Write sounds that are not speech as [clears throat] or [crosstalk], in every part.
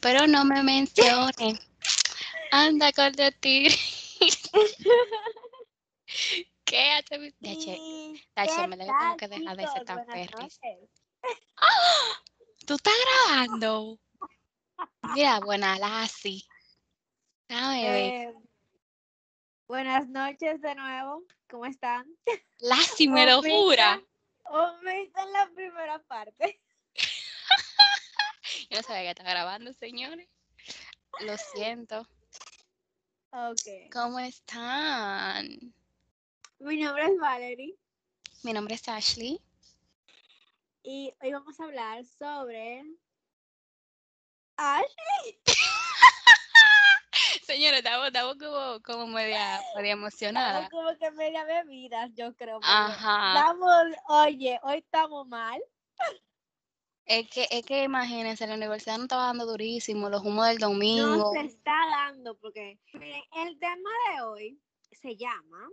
pero no me mencione. Anda con de ti. [laughs] ¿Qué hace mi Tache, me la tengo que dejar de ser tan perris. ¡Ah! ¿Tú estás grabando? Mira, buena Lassie. Eh, buenas noches de nuevo. ¿Cómo están? Lassie, [laughs] me lo jura. Omita en la primera parte. Yo no sabía que está grabando, señores. Lo siento. Ok. ¿Cómo están? Mi nombre es Valerie. Mi nombre es Ashley. Y hoy vamos a hablar sobre. ¡Ashley! [laughs] Señora, estamos, como, como media, media emocionada. Estamos como que media bebidas, yo creo. Ajá. Estamos, oye, hoy estamos mal. Es que, es que imagínense, la universidad no estaba dando durísimo, los humos del domingo. No se está dando, porque miren, el tema de hoy se llama.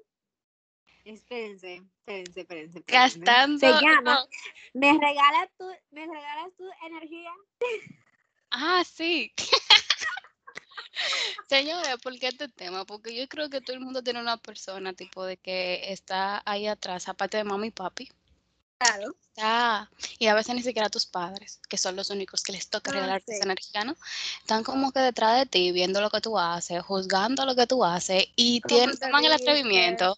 Espérense, espérense, espérense. Gastando. Se llama. ¿Me regalas tu, me regalas tu energía? Ah, sí. [laughs] Señora, ¿por qué este tema? Porque yo creo que todo el mundo tiene una persona tipo de que está ahí atrás, aparte de mami y papi. Claro. Está, y a veces ni siquiera tus padres, que son los únicos que les toca regalar esa energía, ¿no? Están como que detrás de ti, viendo lo que tú haces, juzgando lo que tú haces y tienen, toman el atrevimiento,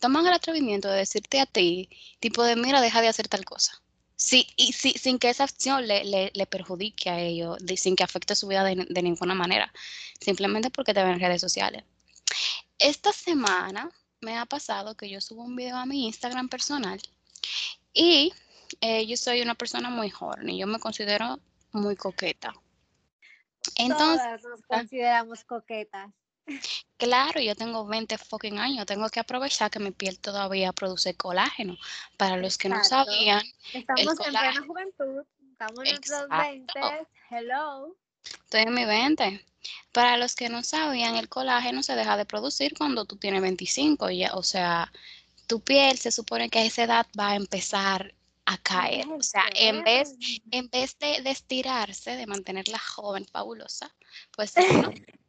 toman el atrevimiento de decirte a ti, tipo de, mira, deja de hacer tal cosa. Sí, y sí, sin que esa acción le, le, perjudique a ellos, sin que afecte su vida de, de, ninguna manera, simplemente porque te ven en redes sociales. Esta semana me ha pasado que yo subo un video a mi Instagram personal y eh, yo soy una persona muy joven y yo me considero muy coqueta. Entonces, Todas nos consideramos coquetas. Claro, yo tengo 20 fucking años, tengo que aprovechar que mi piel todavía produce colágeno. Para los que no sabían, estamos en plena juventud, estamos en nuestros 20, hello. Estoy en mi 20. Para los que no sabían, el colágeno se deja de producir cuando tú tienes 25, ya, o sea, tu piel se supone que a esa edad va a empezar a caer. O sea, en vez, en vez de, de estirarse, de mantenerla joven, fabulosa, pues [laughs]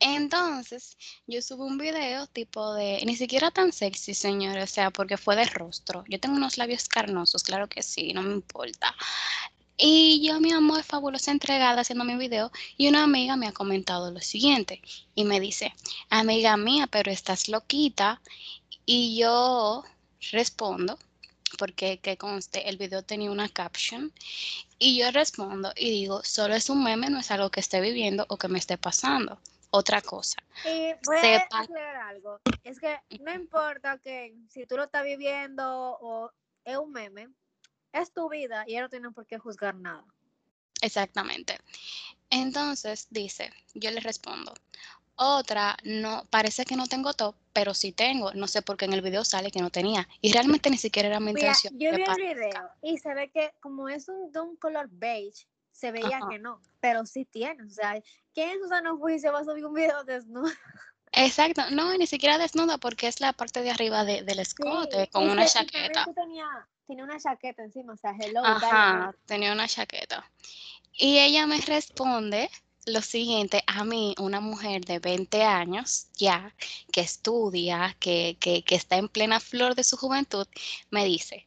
Entonces, yo subo un video tipo de, ni siquiera tan sexy, señores, o sea, porque fue de rostro. Yo tengo unos labios carnosos, claro que sí, no me importa. Y yo, mi amor, fabulosa entregada haciendo mi video, y una amiga me ha comentado lo siguiente, y me dice, amiga mía, pero estás loquita. Y yo respondo, porque que conste, el video tenía una caption, y yo respondo y digo, solo es un meme, no es algo que esté viviendo o que me esté pasando otra cosa. Y voy a aclarar algo. Es que no importa que si tú lo estás viviendo o es un meme, es tu vida y ellos no tienen por qué juzgar nada. Exactamente. Entonces dice, yo le respondo, otra, no, parece que no tengo top, pero sí tengo. No sé por qué en el video sale que no tenía. Y realmente ni siquiera era mi intención. Yo vi el video y se ve que como es un, de un color beige, se veía que no, pero sí tiene. O sea, ¿quién en su sano juicio va a subir un video desnudo? Exacto, no, ni siquiera desnuda porque es la parte de arriba de, del escote con una chaqueta. Tenía, tenía, una chaqueta encima, o sea, hello. Ajá, tenía una chaqueta. Y ella me responde lo siguiente, a mí, una mujer de 20 años ya, que estudia, que, que, que está en plena flor de su juventud, me dice,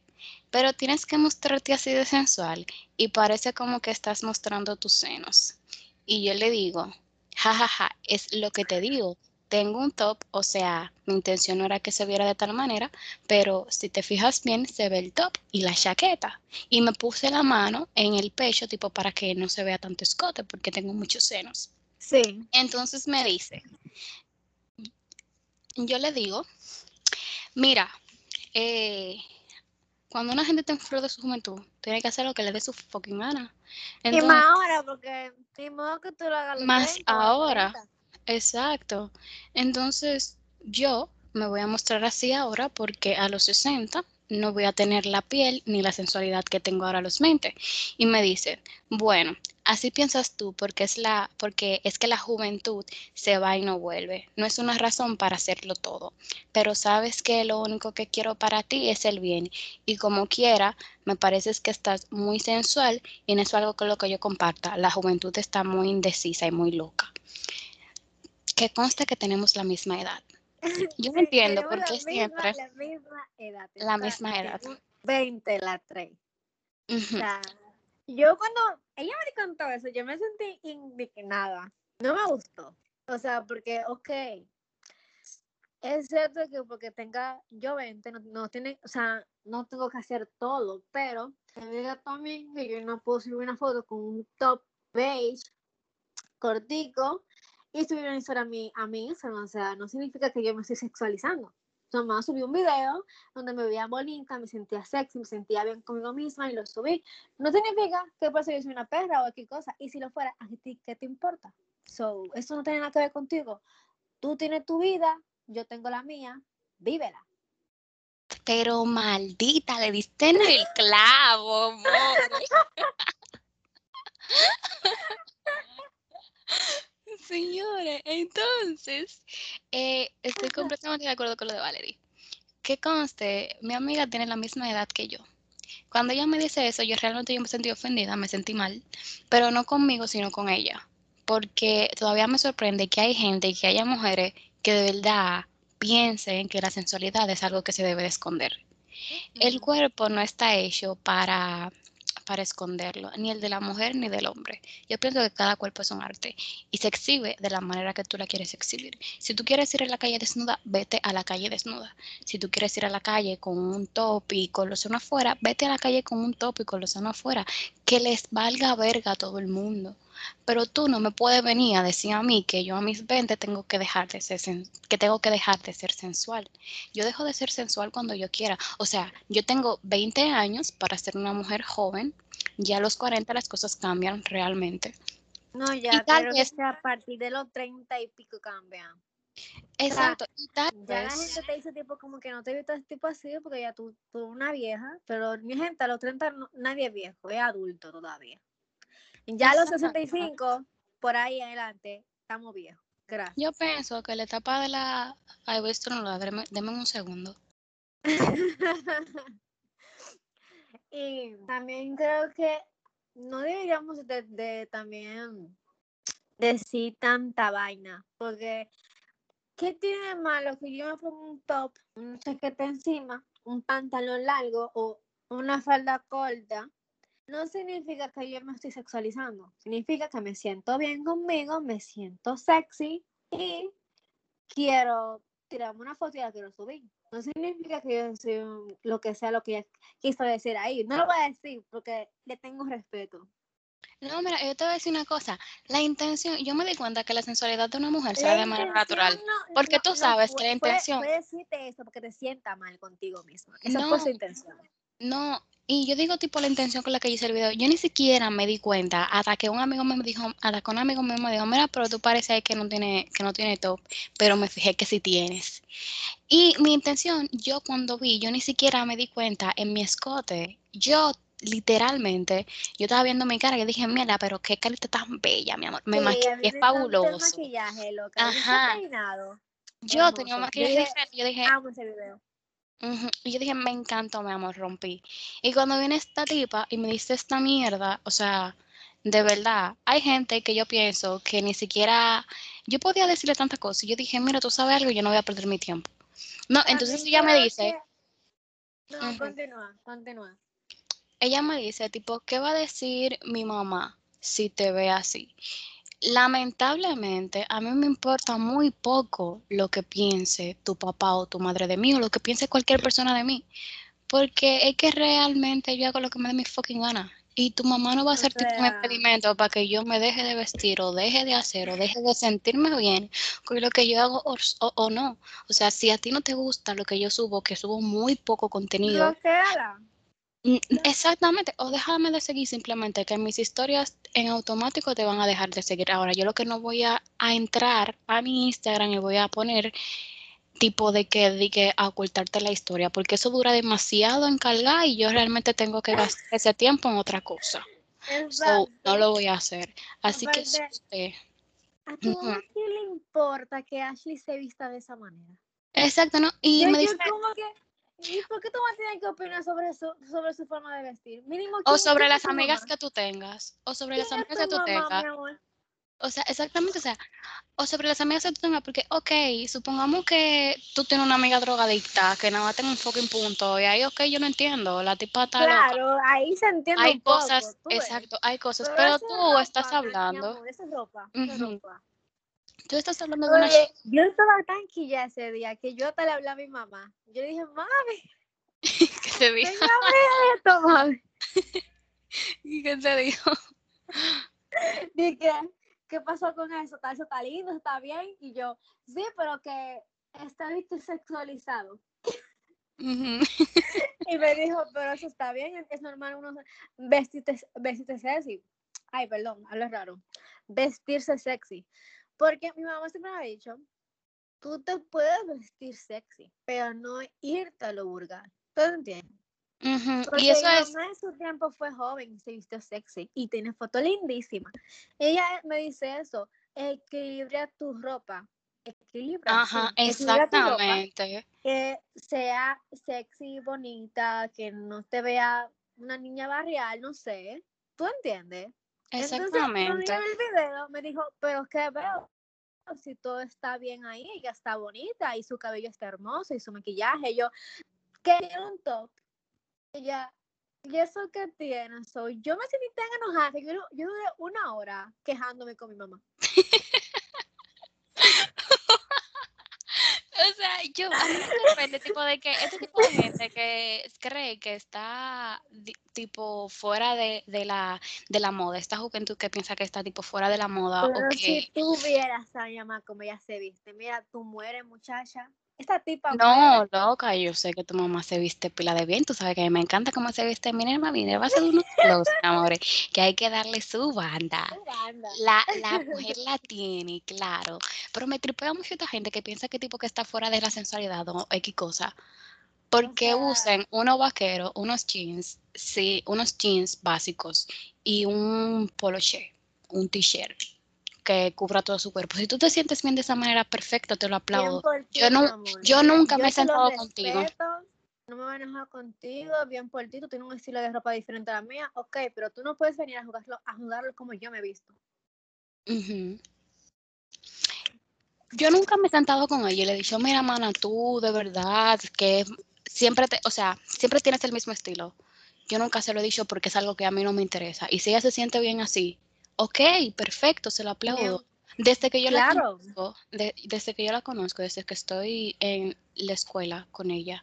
pero tienes que mostrarte así de sensual y parece como que estás mostrando tus senos. Y yo le digo, jajaja, ja, ja, es lo que te digo. Tengo un top, o sea, mi intención no era que se viera de tal manera, pero si te fijas bien, se ve el top y la chaqueta. Y me puse la mano en el pecho, tipo para que no se vea tanto escote, porque tengo muchos senos. Sí. Entonces me dice, yo le digo, mira, eh, cuando una gente está en flor de su juventud, tiene que hacer lo que le dé su fucking gana. y más ahora, porque ni modo que tú lo hagas. Más ahora, exacto. Entonces, yo me voy a mostrar así ahora porque a los 60 no voy a tener la piel ni la sensualidad que tengo ahora a los 20. Y me dicen, bueno, Así piensas tú porque es, la, porque es que la juventud se va y no vuelve. No es una razón para hacerlo todo, pero sabes que lo único que quiero para ti es el bien. Y como quiera, me parece que estás muy sensual y no es algo con lo que yo comparta. La juventud está muy indecisa y muy loca. Que consta que tenemos la misma edad. [laughs] Yo no entiendo por qué siempre... La misma edad. La misma edad. 20 la 3. O sea, yo cuando ella me contó eso, yo me sentí indignada. No me gustó. O sea, porque, ok, es cierto que porque tenga yo 20, no, tiene, o sea, no tengo que hacer todo, pero me diga también que yo no puedo subir una foto con un top beige cortico y subir una historia a mi, a mi Instagram. O sea, no significa que yo me estoy sexualizando. Nomás subí un video donde me veía bonita, me sentía sexy, me sentía bien conmigo misma y lo subí. No significa que por eso yo soy una perra o cualquier cosa. Y si lo fuera, ¿a ti qué te importa? So, eso no tiene nada que ver contigo. Tú tienes tu vida, yo tengo la mía, vívela. Pero maldita, le diste en el clavo, amor. [laughs] Señores, entonces, eh, estoy completamente de acuerdo con lo de Valerie. Que conste, mi amiga tiene la misma edad que yo. Cuando ella me dice eso, yo realmente yo me sentí ofendida, me sentí mal, pero no conmigo, sino con ella. Porque todavía me sorprende que hay gente y que haya mujeres que de verdad piensen que la sensualidad es algo que se debe de esconder. El cuerpo no está hecho para para esconderlo, ni el de la mujer ni del hombre. Yo pienso que cada cuerpo es un arte y se exhibe de la manera que tú la quieres exhibir. Si tú quieres ir a la calle desnuda, vete a la calle desnuda. Si tú quieres ir a la calle con un top y con los senos afuera, vete a la calle con un top y con los senos afuera. Que les valga verga a todo el mundo. Pero tú no me puedes venir a decir a mí que yo a mis 20 tengo que dejar de ser, que tengo que dejar de ser sensual. Yo dejo de ser sensual cuando yo quiera. O sea, yo tengo 20 años para ser una mujer joven. Ya a los 40 las cosas cambian realmente. No, ya, pero a partir de los 30 y pico cambian. Exacto. ya la gente te dice tipo como que no te visto este tipo así porque ya tú, tú una vieja, pero mi gente a los 30 nadie es viejo, es adulto todavía. Ya a los 65, por ahí adelante, estamos viejos. Gracias. Yo pienso que la etapa de la... Ay, voy a no deme, deme un segundo. [laughs] y también creo que no deberíamos de, también decir tanta vaina, porque ¿qué tiene de malo que yo me ponga un top, un chaqueta encima, un pantalón largo o una falda corta no significa que yo me estoy sexualizando. Significa que me siento bien conmigo, me siento sexy y quiero tirarme una foto y la quiero subir. No significa que yo soy lo que sea lo que ella quiso decir ahí. No lo voy a decir porque le tengo respeto. No, mira, yo te voy a decir una cosa. La intención, yo me di cuenta que la sensualidad de una mujer se de manera natural. porque tú sabes que la intención. Puedes decirte eso porque te sienta mal contigo misma. Esa fue su intención. No, y yo digo tipo la intención con la que hice el video, yo ni siquiera me di cuenta hasta que un amigo me dijo, hasta que un amigo me dijo, mira, pero tú pareces que no tiene, que no tiene top, pero me fijé que sí tienes. Y mi intención, yo cuando vi, yo ni siquiera me di cuenta en mi escote, yo literalmente, yo estaba viendo mi cara y dije, mira, pero qué carita tan bella, mi amor, me maquillé, es fabuloso. Ajá. Yo tenía un maquillaje yo dije, amo ese video. Y yo dije, me encantó, mi amor, rompí. Y cuando viene esta tipa y me dice esta mierda, o sea, de verdad, hay gente que yo pienso que ni siquiera, yo podía decirle tantas cosas. Y yo dije, mira, tú sabes algo, yo no voy a perder mi tiempo. No, entonces ella me dice... No, continúa, continúa. Ella me dice, tipo, ¿qué va a decir mi mamá si te ve así? Lamentablemente a mí me importa muy poco lo que piense tu papá o tu madre de mí o lo que piense cualquier persona de mí. Porque es que realmente yo hago lo que me dé mi fucking gana. Y tu mamá no va a ser tipo un impedimento para que yo me deje de vestir o deje de hacer o deje de sentirme bien con lo que yo hago o, no. O sea, si a ti no te gusta lo que yo subo, que subo muy poco contenido. Exactamente, o déjame de seguir simplemente, que mis historias en automático te van a dejar de seguir. Ahora, yo lo que no voy a, entrar a mi Instagram y voy a poner tipo de que, de que ocultarte la historia, porque eso dura demasiado en cargar y yo realmente tengo que gastar ese tiempo en otra cosa. no lo voy a hacer. Así que ¿A qué le importa que Ashley se vista de esa manera? Exacto, ¿no? Y me dice... ¿Y por qué tú vas a tener que opinar sobre su, sobre su forma de vestir? Mínimo, o sobre las amigas que tú tengas. O sobre las amigas que tú tengas. O sea, exactamente, o sea, o sobre las amigas que tú tengas, porque, ok, supongamos que tú tienes una amiga drogadicta que nada más tenga un fucking punto, y ahí, ok, yo no entiendo, la tipa está Claro, ahí se entiende Hay cosas, exacto, hay cosas, pero, tú estás hablando. esa ropa, ropa. Tú estás hablando de una... Yo estaba tan quilla ese día que yo hasta le hablé a mi mamá. Yo le dije, mami. [laughs] ¿Qué te dijo? esto, mami. [laughs] ¿Y qué te dijo? [laughs] Dije, ¿qué pasó con eso? Eso está lindo, está bien. Y yo, sí, pero que está visto sexualizado. y me dijo, pero eso está bien, es normal uno vestirse, vestirse sexy. Ay, perdón, hablo raro. Vestirse sexy. Porque mi mamá siempre me ha dicho, tú te puedes vestir sexy, pero no irte a lo vulgar. ¿Tú entiendes? y eso mi es... mamá en su tiempo fue joven y se vistió sexy y tiene foto lindísima. Ella me dice eso, equilibra tu ropa. Equilibra. Ajá, exactamente. que sea sexy, bonita, que no te vea una niña barrial, no sé. ¿Tú entiendes? Exactamente. Entonces, el video, me dijo, pero ¿qué veo? Si todo está bien ahí, ella está bonita y su cabello está hermoso y su maquillaje. Yo, quería un top. Ella, ¿y eso que tiene? Soy, yo me sentí tan enojada que yo, yo duré una hora quejándome con mi mamá. O sea, yo, a mí me sorprende, tipo, de que este tipo de gente que cree que está, tipo, fuera de, de, la, de la moda, esta juventud que piensa que está, tipo, fuera de la moda. Pero o que... si tú vieras a mi mamá como ella se viste, mira, tú mueres, muchacha. Esta tipa. No, loca, yo sé que tu mamá se viste pila de bien, tú sabes que a mí me encanta cómo se viste Minerva, Minerva hace unos [laughs] close, amores, que hay que darle su banda. Su banda. La, la [laughs] mujer la tiene, claro, pero me tripea mucho esta gente que piensa que tipo que está fuera de la sensualidad o X cosa, porque sea, usen unos vaqueros, unos jeans, sí, unos jeans básicos y un polo shirt, un t-shirt que cubra todo su cuerpo. Si tú te sientes bien de esa manera, perfecto, te lo aplaudo. Yo, no, yo nunca yo me he sentado contigo. No me voy a enojar contigo, bien por ti, tú tienes un estilo de ropa diferente a la mía, ok, pero tú no puedes venir a jugarlo, a jugarlo como yo me he visto. Uh -huh. Yo nunca me he sentado con ella y le he dicho, mira, mana, tú de verdad que siempre te, o sea, siempre tienes el mismo estilo. Yo nunca se lo he dicho porque es algo que a mí no me interesa. Y si ella se siente bien así, ok, perfecto, se lo aplaudo. Desde que yo claro. la conozco, de, desde que yo la conozco, desde que estoy en la escuela con ella,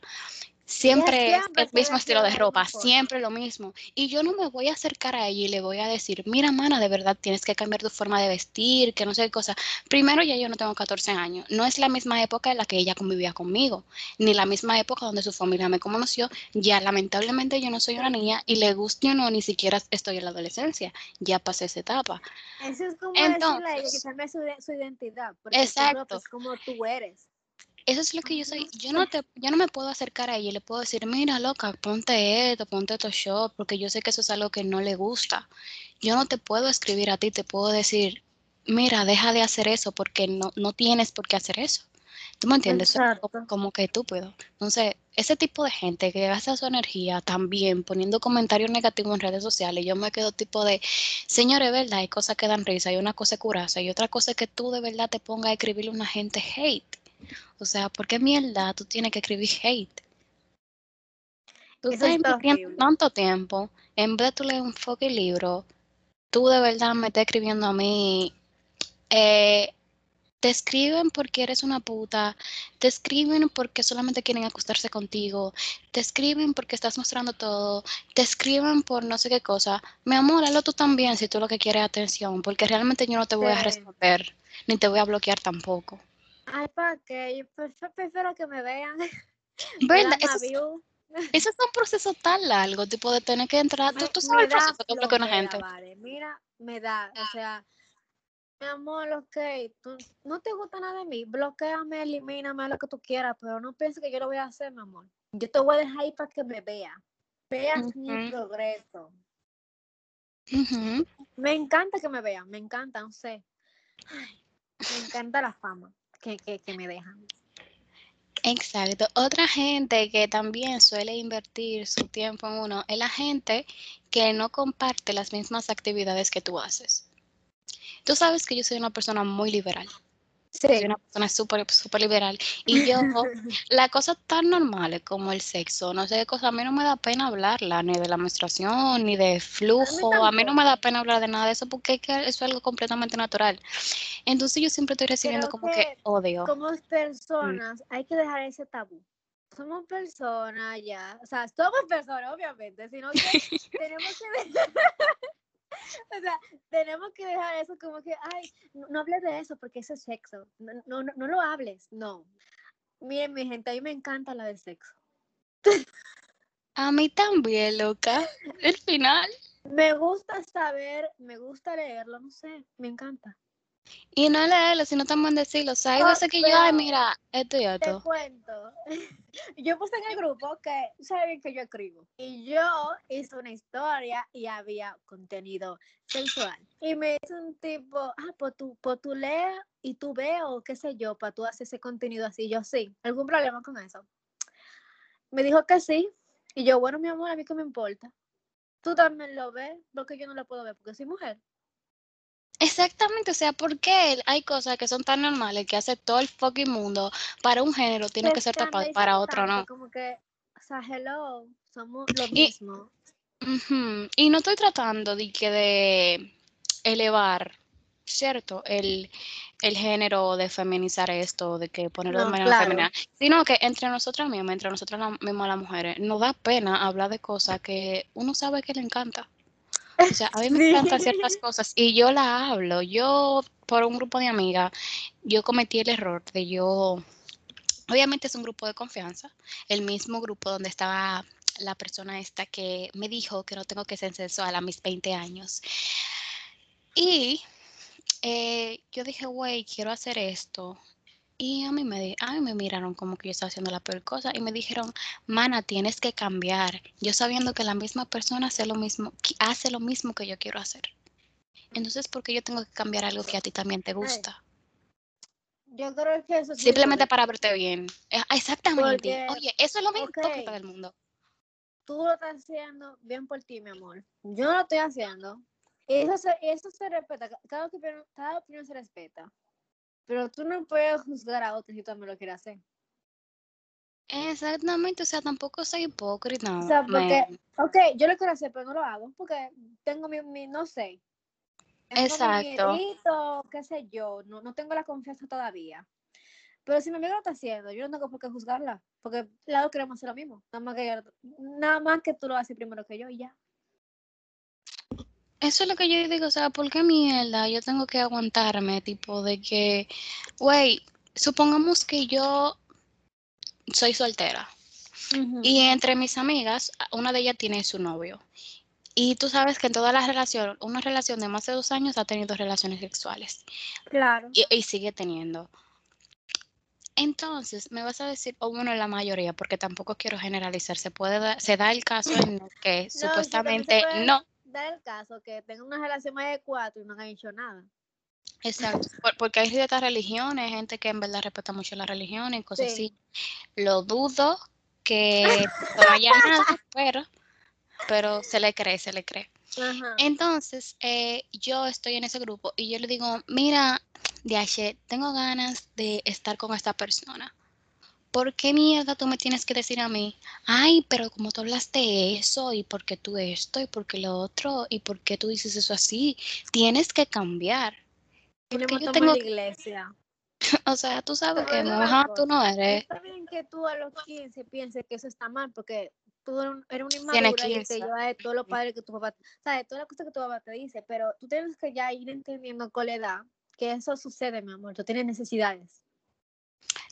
siempre el mismo estilo de ropa, siempre lo mismo. Y yo no me voy a acercar a ella y le voy a decir, mira, mana, de verdad tienes que cambiar tu forma de vestir, que no sé qué cosa. Primero, ya yo no tengo 14 años. No es la misma época en la que ella convivía conmigo, ni la misma época donde su familia me conoció. Ya, lamentablemente, yo no soy una niña y le guste o no, ni siquiera estoy en la adolescencia. Ya pasé esa etapa. Eso es como Entonces, decirle a ella que cambie su, su identidad. Porque exacto. Es como tú eres. Eso es lo que yo soy. Yo no te, yo no me puedo acercar a ella y le puedo decir, mira, loca, ponte esto, ponte esto short, porque yo sé que eso es algo que no le gusta. Yo no te puedo escribir a ti, te puedo decir, mira, deja de hacer eso porque no, no tienes por qué hacer eso. ¿Tú me entiendes? Como, como que tú puedo. Entonces, ese tipo de gente que gasta su energía también poniendo comentarios negativos en redes sociales, yo me quedo tipo de, señores, ¿verdad? Hay cosas que dan risa, hay una cosa curiosa y otra cosa que tú de verdad te pongas a escribirle a una gente hate. O sea, ¿por qué mierda tú tienes que escribir hate? Tú estás invirtiendo tanto tiempo, en vez de tú leer un fucking libro, tú de verdad me estás escribiendo a mí, eh, te escriben porque eres una puta, te escriben porque solamente quieren acostarse contigo, te escriben porque estás mostrando todo, te escriben por no sé qué cosa. Mi amor, hazlo tú también si tú lo que quieres es atención, porque realmente yo no te voy sí. a responder, ni te voy a bloquear tampoco. Ay, ¿para qué? Yo prefiero que me vean. [laughs] ¿Verdad? Eso es, eso es, un proceso tan largo, tipo de tener que entrar. Me, tú, tú sabes el proceso que bloquea una gente. Vale. Mira, me da, o sea, mi amor, ok, tú no te gusta nada de mí, bloqueame, elimíname, lo que tú quieras, pero no pienses que yo lo voy a hacer, mi amor. Yo te voy a dejar ahí para que me vea. Veas uh -huh. mi progreso. Me encanta que me vean, me encanta, no sé. me encanta la fama que, me dejan. Exacto. Otra gente que también suele invertir su tiempo en uno es la gente que no comparte las mismas actividades que tú haces. Tú sabes que yo soy una persona muy liberal. Soy una persona súper, súper liberal. Y yo, [laughs] las cosas tan normales como el sexo, no sé qué cosa, a mí no me da pena hablarla, ni de la menstruación, ni de flujo. A mí, no me da pena hablar de nada de eso porque eso es algo completamente natural. Entonces yo siempre estoy recibiendo como que, odio. Como personas, hay que dejar ese tabú somos personas ya, o sea, somos personas obviamente, sino que [laughs] tenemos que o sea, tenemos que dejar eso como que, ay, no, hables de eso porque eso es sexo. No, no, no, lo hables, no. Miren, mi gente, a mí me encanta la del sexo. A mí también, loca. El final. Me gusta saber, me gusta leerlo, no sé, me encanta. Y no leerlo, sino también decirlo. O sea, hay veces que yo, ay, mira, esto y esto. Te cuento. [laughs] Yo puse en el grupo que saben que yo escribo. Y yo hice una historia y había contenido sensual. Y me dice un tipo, ah, pues tú, pues tú lees y tú veo, qué sé yo, para tú hacer ese contenido así. Yo sí, ¿algún problema con eso? Me dijo que sí. Y yo, bueno, mi amor, a mí qué me importa. Tú también lo ves, porque yo no lo puedo ver, porque soy mujer. Exactamente, o sea, ¿por qué hay cosas que son tan normales que hace todo el fucking mundo para un género tiene que ser tapado para otro, no? Como que, o sea, hello, somos lo mismo. Y no estoy tratando de que de elevar, ¿cierto? El, el género de feminizar esto, de que ponerlo de manera femenina, sino que entre nosotras mismas, entre nosotras mismas las mujeres, nos da pena hablar de cosas que uno sabe que le encanta. O sea, a mí me [laughs] encantan ciertas cosas y yo la hablo. Yo, por un grupo de amigas, yo cometí el error de yo, obviamente es un grupo de confianza, el mismo grupo donde estaba la persona esta que me dijo que no tengo que ser sensual a mis 20 años. Y eh, yo dije, güey, quiero hacer esto. Y a mí, me, a mí me miraron como que yo estaba haciendo la peor cosa y me dijeron, mana, tienes que cambiar. Yo sabiendo que la misma persona hace lo mismo, hace lo mismo que yo quiero hacer. Entonces, ¿por qué yo tengo que cambiar algo que a ti también te gusta? Yo creo que eso Simplemente para verte bien. Eh, exactamente. Oye, eso es lo mismo okay. del mundo. Tú lo estás haciendo bien por ti, mi amor. Yo no lo estoy haciendo. Eso se, eso se respeta. Cada cada opinión se respeta. Pero tú no puedes juzgar a otros si tú también lo quieres hacer. Exactamente, o sea, tampoco soy hipócrita. O sea, porque, ok, yo lo quiero hacer, pero no lo hago porque tengo mi, mi no sé. Exacto. Mi qué sé yo, no, no tengo la confianza todavía. Pero si mi amiga lo está haciendo, yo no tengo por qué juzgarla, porque lado queremos hacer lo mismo. Nada más que, nada más que tú lo haces primero que yo y ya. Eso es lo que yo digo, o sea, ¿por qué mierda yo tengo que aguantarme? Tipo de que, güey, supongamos que yo soy soltera y entre mis amigas, una de ellas tiene su novio. Y tú sabes que en todas las relaciones, una relación de más de dos años ha tenido relaciones sexuales. Claro. Y, sigue teniendo. Entonces, me vas a decir, o bueno, la mayoría, porque tampoco quiero generalizar, se puede se da el caso en [laughs] que supuestamente no el caso que tenga una relación más de cuatro y no haya hecho nada. Exacto, porque hay ciertas religiones, gente que en verdad respeta mucho la religión y cosas así. Lo dudo que no haya [laughs] nada, pero, pero se le cree, se le cree. Entonces, eh, yo estoy en ese grupo y yo le digo, mira, Diache, tengo ganas de estar con esta persona. ¿Por qué mierda tú me tienes que decir a mí? Ay, pero como tú hablaste eso, y por qué tú esto, y por qué lo otro, y por qué tú dices eso así, tienes que cambiar. Porque yo tengo la iglesia. [laughs] o sea, tú sabes que no, tú no eres. Está bien que tú a los 15 pienses que eso está mal, porque tú eres una inmadura y te lleva de todo lo padre que tu papá, o sea, de todas las cosas que tu papá te dice, pero tú tienes que ya ir entendiendo con la edad que eso sucede, mi amor, tú tienes necesidades.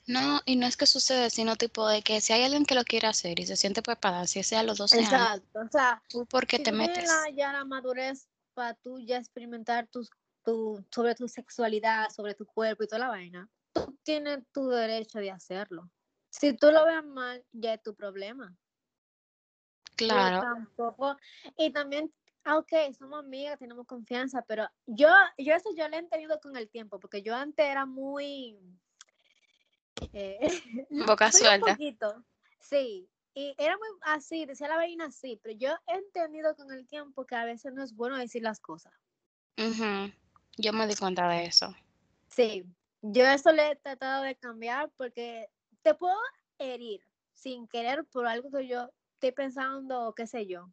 No, y no es que sucede, sino tipo de que si hay alguien que lo quiere hacer y se siente preparada, si sea a los 12 Exacto, o sea, tú porque te metes. La, ya la madurez para tú ya experimentar tus, tu, sobre tu sexualidad, sobre tu cuerpo y toda la vaina, tú tienes tu derecho de hacerlo. Si tú lo ves mal, ya es tu problema. Claro. tampoco, y también ok, somos amigas, tenemos confianza, pero yo, yo eso yo lo he entendido con el tiempo, porque yo antes era muy... Eh, [laughs] Boca suelta. sí, y era muy así, decía la vaina así, pero yo he entendido con el tiempo que a veces no es bueno decir las cosas. Yo me di cuenta de eso. Sí, yo eso le he tratado de cambiar porque te puedo herir sin querer por algo que yo estoy pensando, qué sé yo.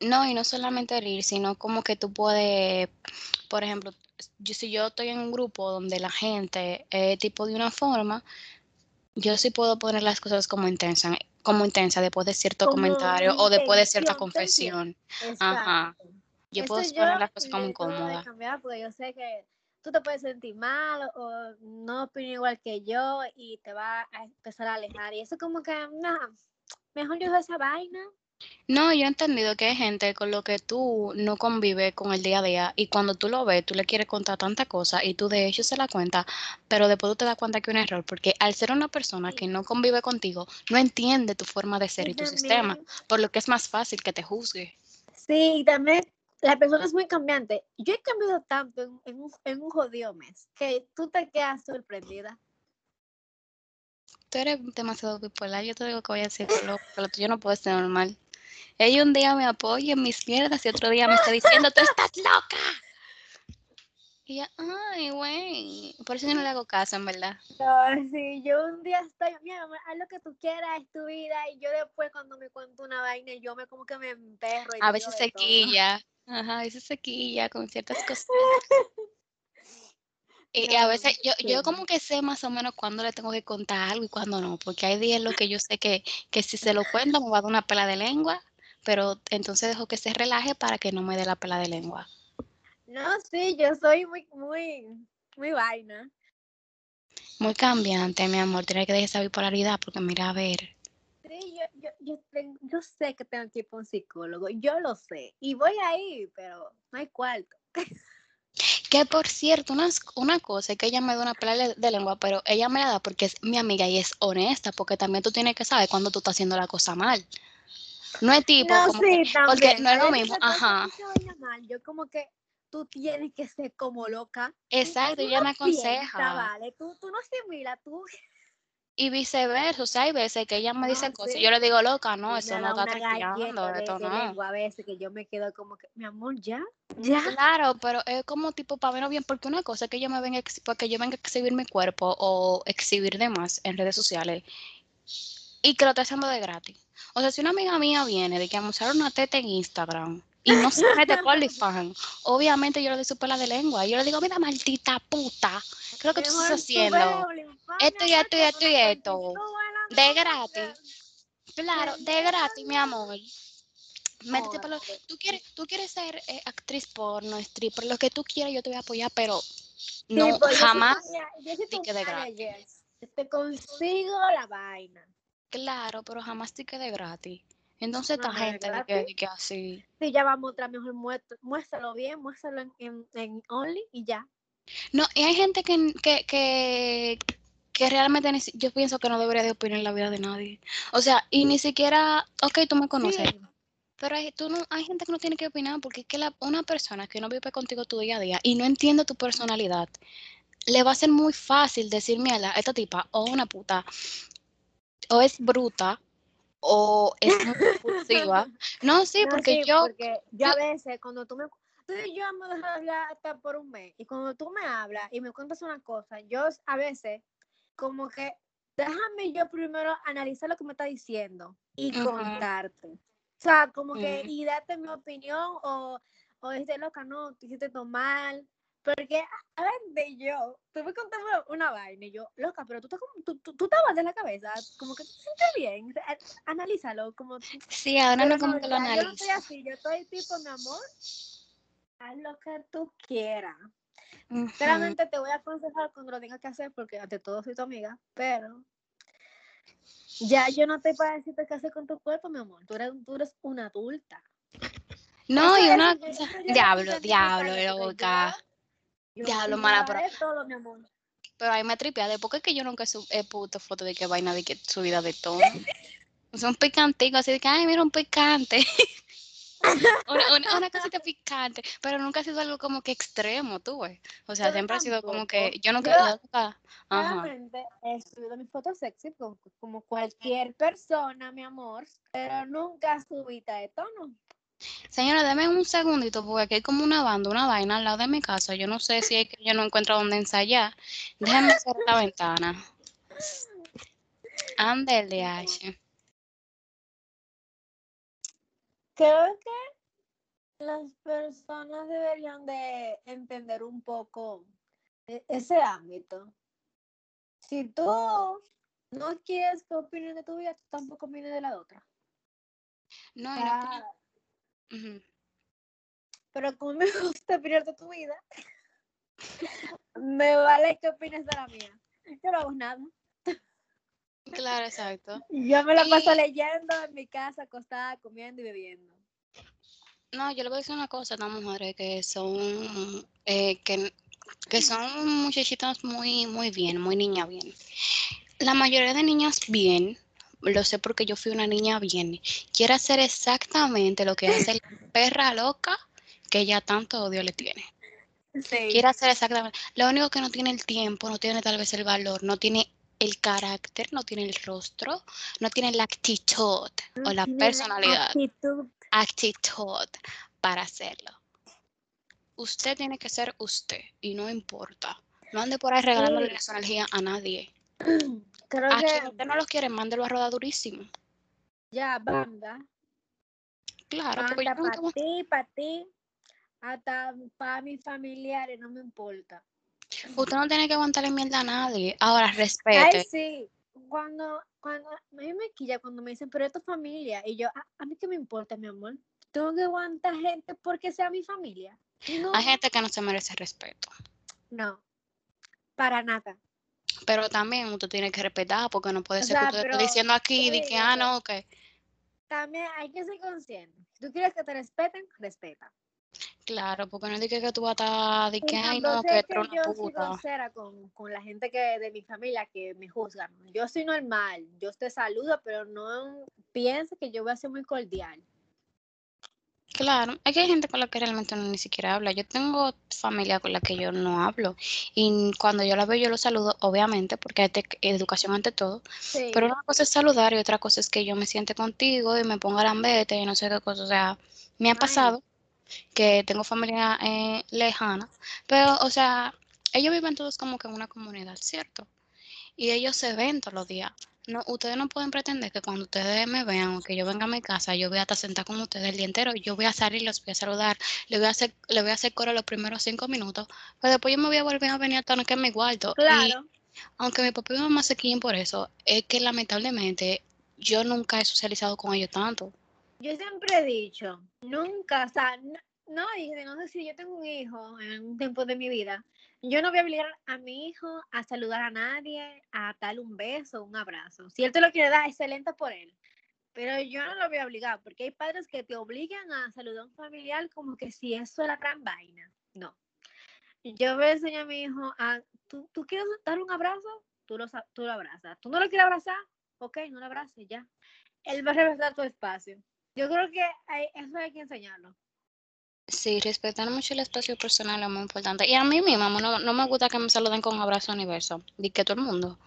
No, y no solamente herir, sino como que tú puedes, por ejemplo, yo, si yo estoy en un grupo donde la gente es tipo de una forma, yo sí puedo poner las cosas como intensa, como intensa después de cierto comentario o después de cierta confesión. Ajá. Yo puedo poner las cosas como incómodas. Porque yo sé que tú te puedes sentir mal o no opinas igual que yo y te va a empezar a alejar. Y eso como que, no, mejor yo esa vaina. No, yo he entendido que hay gente con lo que tú no convives con el día a día y cuando tú lo ves, tú le quieres contar tanta cosa y tú de hecho se la cuenta, pero después tú te das cuenta que es un error, porque al ser una persona que no convive contigo, no entiende tu forma de ser y, tu sistema, por lo que es más fácil que te juzgue. Sí, y también la persona es muy cambiante. Yo he cambiado tanto en, un, en un jodido mes que tú te quedas sorprendida. Tú eres demasiado bipolar. Yo te digo que voy a decir que lo, yo no puedo ser normal. Ella un día me apoya en mis mierdas y otro día me está diciendo, tú estás loca. Y ya, ay, güey. Por eso yo no le hago caso, en verdad. No, sí, yo un día estoy, mira, haz lo que tú quieras, es tu vida. Y yo después, cuando me cuento una vaina, yo me como que me emperro. a veces sequilla. Ajá, a veces sequilla con ciertas cosas. [laughs] Y, a veces yo, yo como que sé más o menos cuándo le tengo que contar algo y cuándo no, porque hay días en los que yo sé que, que si se lo cuento me va a dar una pela de lengua, pero entonces dejo que se relaje para que no me dé la pela de lengua. No, sí, yo soy muy, muy, muy vaina. Muy cambiante, mi amor, tiene que dejar esa bipolaridad porque mira, a ver. Sí, yo, yo, yo, yo sé que tengo que ir un psicólogo, yo lo sé, y voy a ir, pero no hay cuarto. Que por cierto, una, una cosa es que ella me da una pelea de lengua, pero ella me la da porque es mi amiga y es honesta, porque también tú tienes que saber cuando tú estás haciendo la cosa mal. No es tipo, no, como sí, porque no es lo mismo, ajá. Yo como que tú tienes que ser como loca. Exacto, ella me aconseja. vale, tú, tú no asimilas, tú y viceversa, o sea, hay veces que ella me dice cosas y yo le digo, loca, no, eso no está tristeando, esto no. a veces que yo me quedo como que, mi amor, ya, ya. Claro, pero es como tipo para verlo bien, porque una cosa es que yo me venga, porque yo venga a exhibir mi cuerpo o exhibir demás en redes sociales y que lo esté haciendo de gratis. O sea, si una amiga mía viene de que a mostrar una teta en Instagram y no se mete [laughs] fan. Obviamente yo le doy su pela de lengua. Yo le digo, mira, maldita puta, ¿qué es lo que tú estás haciendo? Esto y esto y esto y esto. De gratis. Claro, de gratis, mi amor. Métete para lo... tú quieres tú quieres ser eh, actriz porno stripper lo que tú quieras yo te voy a apoyar pero no pues, jamás te de gratis te consigo la vaina claro pero jamás te quede gratis entonces esta gente de que, así. Sí, ya vamos otra mejor muéstralo bien, muéstralo en, en, Only y ya. No, y hay gente que, que, que, que realmente yo pienso que no debería de opinar en la vida de nadie. O sea, y ni siquiera, ok, tú me conoces. Pero hay, tú no, hay gente que no tiene que opinar porque es que la, una persona que no vive contigo tu día a día y no entiende tu personalidad, le va a ser muy fácil decir, mira, esta tipa o una puta o es bruta o es muy [laughs] impulsiva. No, sí, porque yo... Porque yo a veces, cuando tú me... Entonces yo me dejo hablar hasta por un mes. Y cuando tú me hablas y me cuentas una cosa, yo a veces como que déjame yo primero analizar lo que me está diciendo y contarte. O sea, como que y darte mi opinión o, o decirte loca, no, tú hiciste todo mal, porque, a ver, de yo, tú me contaste una vaina y yo, loca, pero tú, estás como, tú, tú, tú estabas de la cabeza, como que te sientes bien, analízalo, como... Sí, ahora no como que lo analizo. Yo no estoy así, yo estoy tipo, mi amor, haz lo que tú quieras. Claramente te voy a aconsejar cuando lo tengas que hacer, porque ante todo soy tu amiga, pero ya yo no te para decirte qué hacer con tu cuerpo, mi amor, tú eres, tú eres una adulta. No, y una cosa, diablo, diablo, loca. Ya, lo mala, pero. Todo, mi amor. Pero ahí me tripea, de porque es que yo nunca he puesto foto de que vaina de que subida de todo. [laughs] Son picanticos, así de que, ay, mira un picante. [laughs] una, una, cosita picante, pero nunca ha sido algo como que extremo, tú, güey. O sea, siempre ha sido como que yo nunca... Yo, realmente he subido mis fotos sexy como, cualquier persona, mi amor, pero nunca subida de tono. Señora, deme un segundito, porque aquí hay como una banda, una vaina al lado de mi casa. Yo no sé si es que yo no encuentro dónde ensayar. Déjame cerrar la ventana. Ándele, H. Creo que las personas deberían de entender un poco e-, ese ámbito. Si tú no quieres que opinen de tu vida, tú tampoco opines de la otra. No, no. Pero como me [laughs] gusta opinar de tu vida, me vale que opines de la mía. Yo no hago nada. Claro, exacto. Yo me la paso leyendo en mi casa, acostada, comiendo y bebiendo. No, yo le voy a decir una cosa a estas mujeres que son, eh, que, que son muchachitas muy, muy bien, muy niña bien. La mayoría de niñas bien, lo sé porque yo fui una niña bien, quiere hacer exactamente lo que hace la [laughs] perra loca que ella tanto odio le tiene. Quiere hacer exactamente. Lo único que no tiene el tiempo, no tiene tal vez el valor, no tiene el carácter, no tiene el rostro, no tiene la actitud o la personalidad. actitud. para hacerlo. Usted tiene que ser usted y no importa. No ande por ahí regalándole su energía a nadie. [clears throat] Creo a quien usted no lo quiere, mándelo a rodar durísimo. Ya, banda. Claro, yo para ti, para ti, hasta para mis familiares, no me importa. Usted no tiene que aguantarle mierda a nadie. Ahora, respete. Ay, sí. Cuando, cuando, a mí me quilla cuando me dicen, pero es tu familia. Y yo, a, mí qué me importa, mi amor. Tengo que aguantar gente porque sea mi familia. Hay gente que no se merece respeto. No, para nada. Pero también usted tiene que respetar porque no puede ser que usted esté diciendo aquí de que, ah, no, que... También hay que ser consciente. Si tú quieres que te respeten, respeta. Claro, porque no dije que tú vas a estar de que, ay, no, que, que yo soy grosera con, con, la gente que de mi familia que me juzgan. Yo soy normal, yo te saludo, pero no pienso que yo voy a ser muy cordial. Claro, hay gente con la que realmente no ni siquiera habla. Yo tengo familia con la que yo no hablo y cuando yo la veo yo lo saludo, obviamente, porque hay educación ante todo. Pero una cosa es saludar y otra cosa es que yo me siente contigo y me ponga la ambete y no sé qué cosa. O sea, me ha pasado que tengo familia eh, lejana, pero, o sea, ellos viven todos como que en una comunidad, ¿cierto? Y ellos se ven todos los días. No, ustedes no pueden pretender que cuando ustedes me vean o que yo venga a mi casa, yo voy a estar sentada con ustedes el día entero, yo voy a salir, los voy a saludar, le voy a hacer, le voy a hacer coro los primeros cinco minutos, pero después yo me voy a volver a venir a estar que en mi cuarto. Claro. aunque mi papá y mi mamá se quieren por eso, es que lamentablemente yo nunca he socializado con ellos tanto. Yo siempre he dicho, nunca, o sea, no, dije, no sé si yo tengo un hijo en un tiempo de mi vida, yo no voy a obligar a mi hijo a saludar a nadie, a darle un beso, un abrazo. Si él te lo quiere dar, excelente por él. Pero yo no lo voy a obligar, porque hay padres que te obligan a saludar a un familiar como que si eso es la gran vaina. No. Yo voy a enseñar a mi hijo a, ¿tú, tú quieres dar un abrazo? Tú lo, tú lo abrazas. ¿Tú no lo quieres abrazar? Ok, no lo abraces, ya. Él va a respetar tu espacio. Yo creo que eso hay que enseñarlo. Sí, respetar mucho el espacio personal es muy importante. Y a mí misma no, no me gusta que me saluden con un abrazo universo. Y que todo el mundo.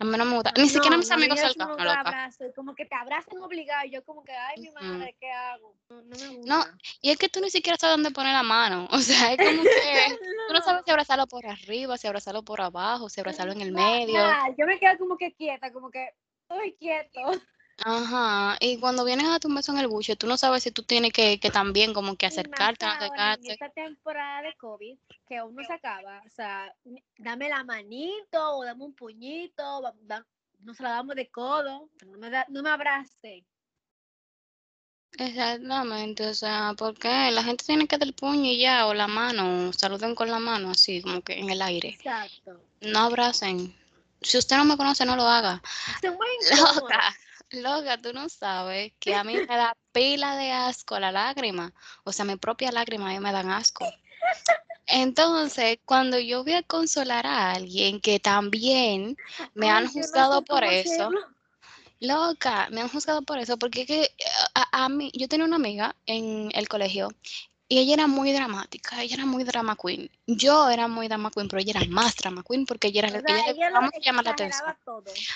A mí no me gusta. Ni siquiera mis amigos cercanos. No abrazo, como que te abrazan obligado. Yo como que, ay, mi madre, ¿qué hago? No, me gusta. No, y es que tú ni siquiera sabes dónde poner la mano. [laughs] O sea, es como que tú [laughs] no sabes si abrazarlo por arriba, si abrazarlo por abajo, si abrazarlo en el medio. yo me quedo como que quieta, como que estoy quieto. Ajá, y cuando vienes a tu beso en el buche, tú no sabes si tú tienes que, que también como que acercarte, acercarte. En esta temporada de COVID, que aún no se acaba, o sea, dame la manito o dame un puñito, nos la damos de codo, no me, da, no me abrace. Exactamente, o sea, porque la gente tiene que dar el puño y ya, o la mano, saluden con la mano, así como que en el aire. Exacto. No abracen. Si usted no me conoce, no lo haga. Loca. [laughs] Loca, tú no sabes que a mí me da pila de asco la lágrima. O sea, mi propia lágrima a mí me dan asco. Entonces, cuando yo voy a consolar a alguien que también me han juzgado por eso, loca, me han juzgado por eso, porque es que a, mí, yo tenía una amiga en el colegio y ella era muy dramática, ella era muy drama queen. Yo era muy drama queen, pero ella era más drama queen porque ella era la ella, vamos a llamar la atención.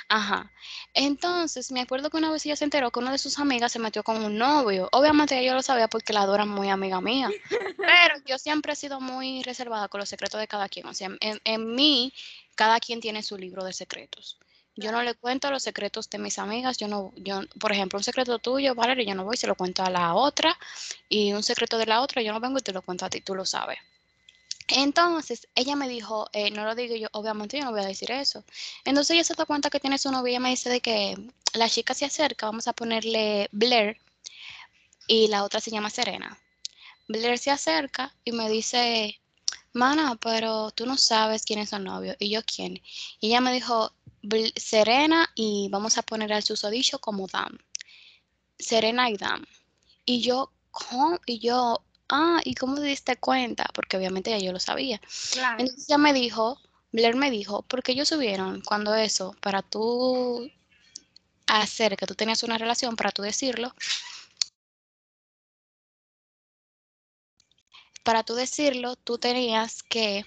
Ajá. Entonces, me acuerdo que una vez ella se enteró que una de sus amigas se metió con un novio. Obviamente yo lo sabía porque la adora muy amiga mía. pero yo siempre he sido muy reservada con los secretos de cada quien. O sea, en, en mí, cada quien tiene su libro de secretos. Yo no le cuento los secretos de mis amigas, yo no, yo, por ejemplo, un secreto tuyo, Valeria, yo no voy, se lo cuento a la otra, y un secreto de la otra, yo no vengo y te lo cuento a ti, tú lo sabes. Entonces, ella me dijo, eh, no lo digo yo, obviamente yo no voy a decir eso. Entonces ella se da cuenta que tiene su novia y me dice de que la chica se acerca, vamos a ponerle Blair, y la otra se llama Serena. Blair se acerca y me dice, mana, pero tú no sabes quién es su novio. Y yo, ¿quién? Y ella me dijo, Serena y vamos a poner al susodicho como Dam. Serena y Dam. Y yo, ¿cómo? Y yo, ah, ¿y cómo te diste cuenta? Porque obviamente ya yo lo sabía. Entonces ella me dijo, Blair me dijo, porque ellos subieron cuando eso, para tú hacer que tú tenías una relación, para tú decirlo, para tú decirlo, tú tenías que,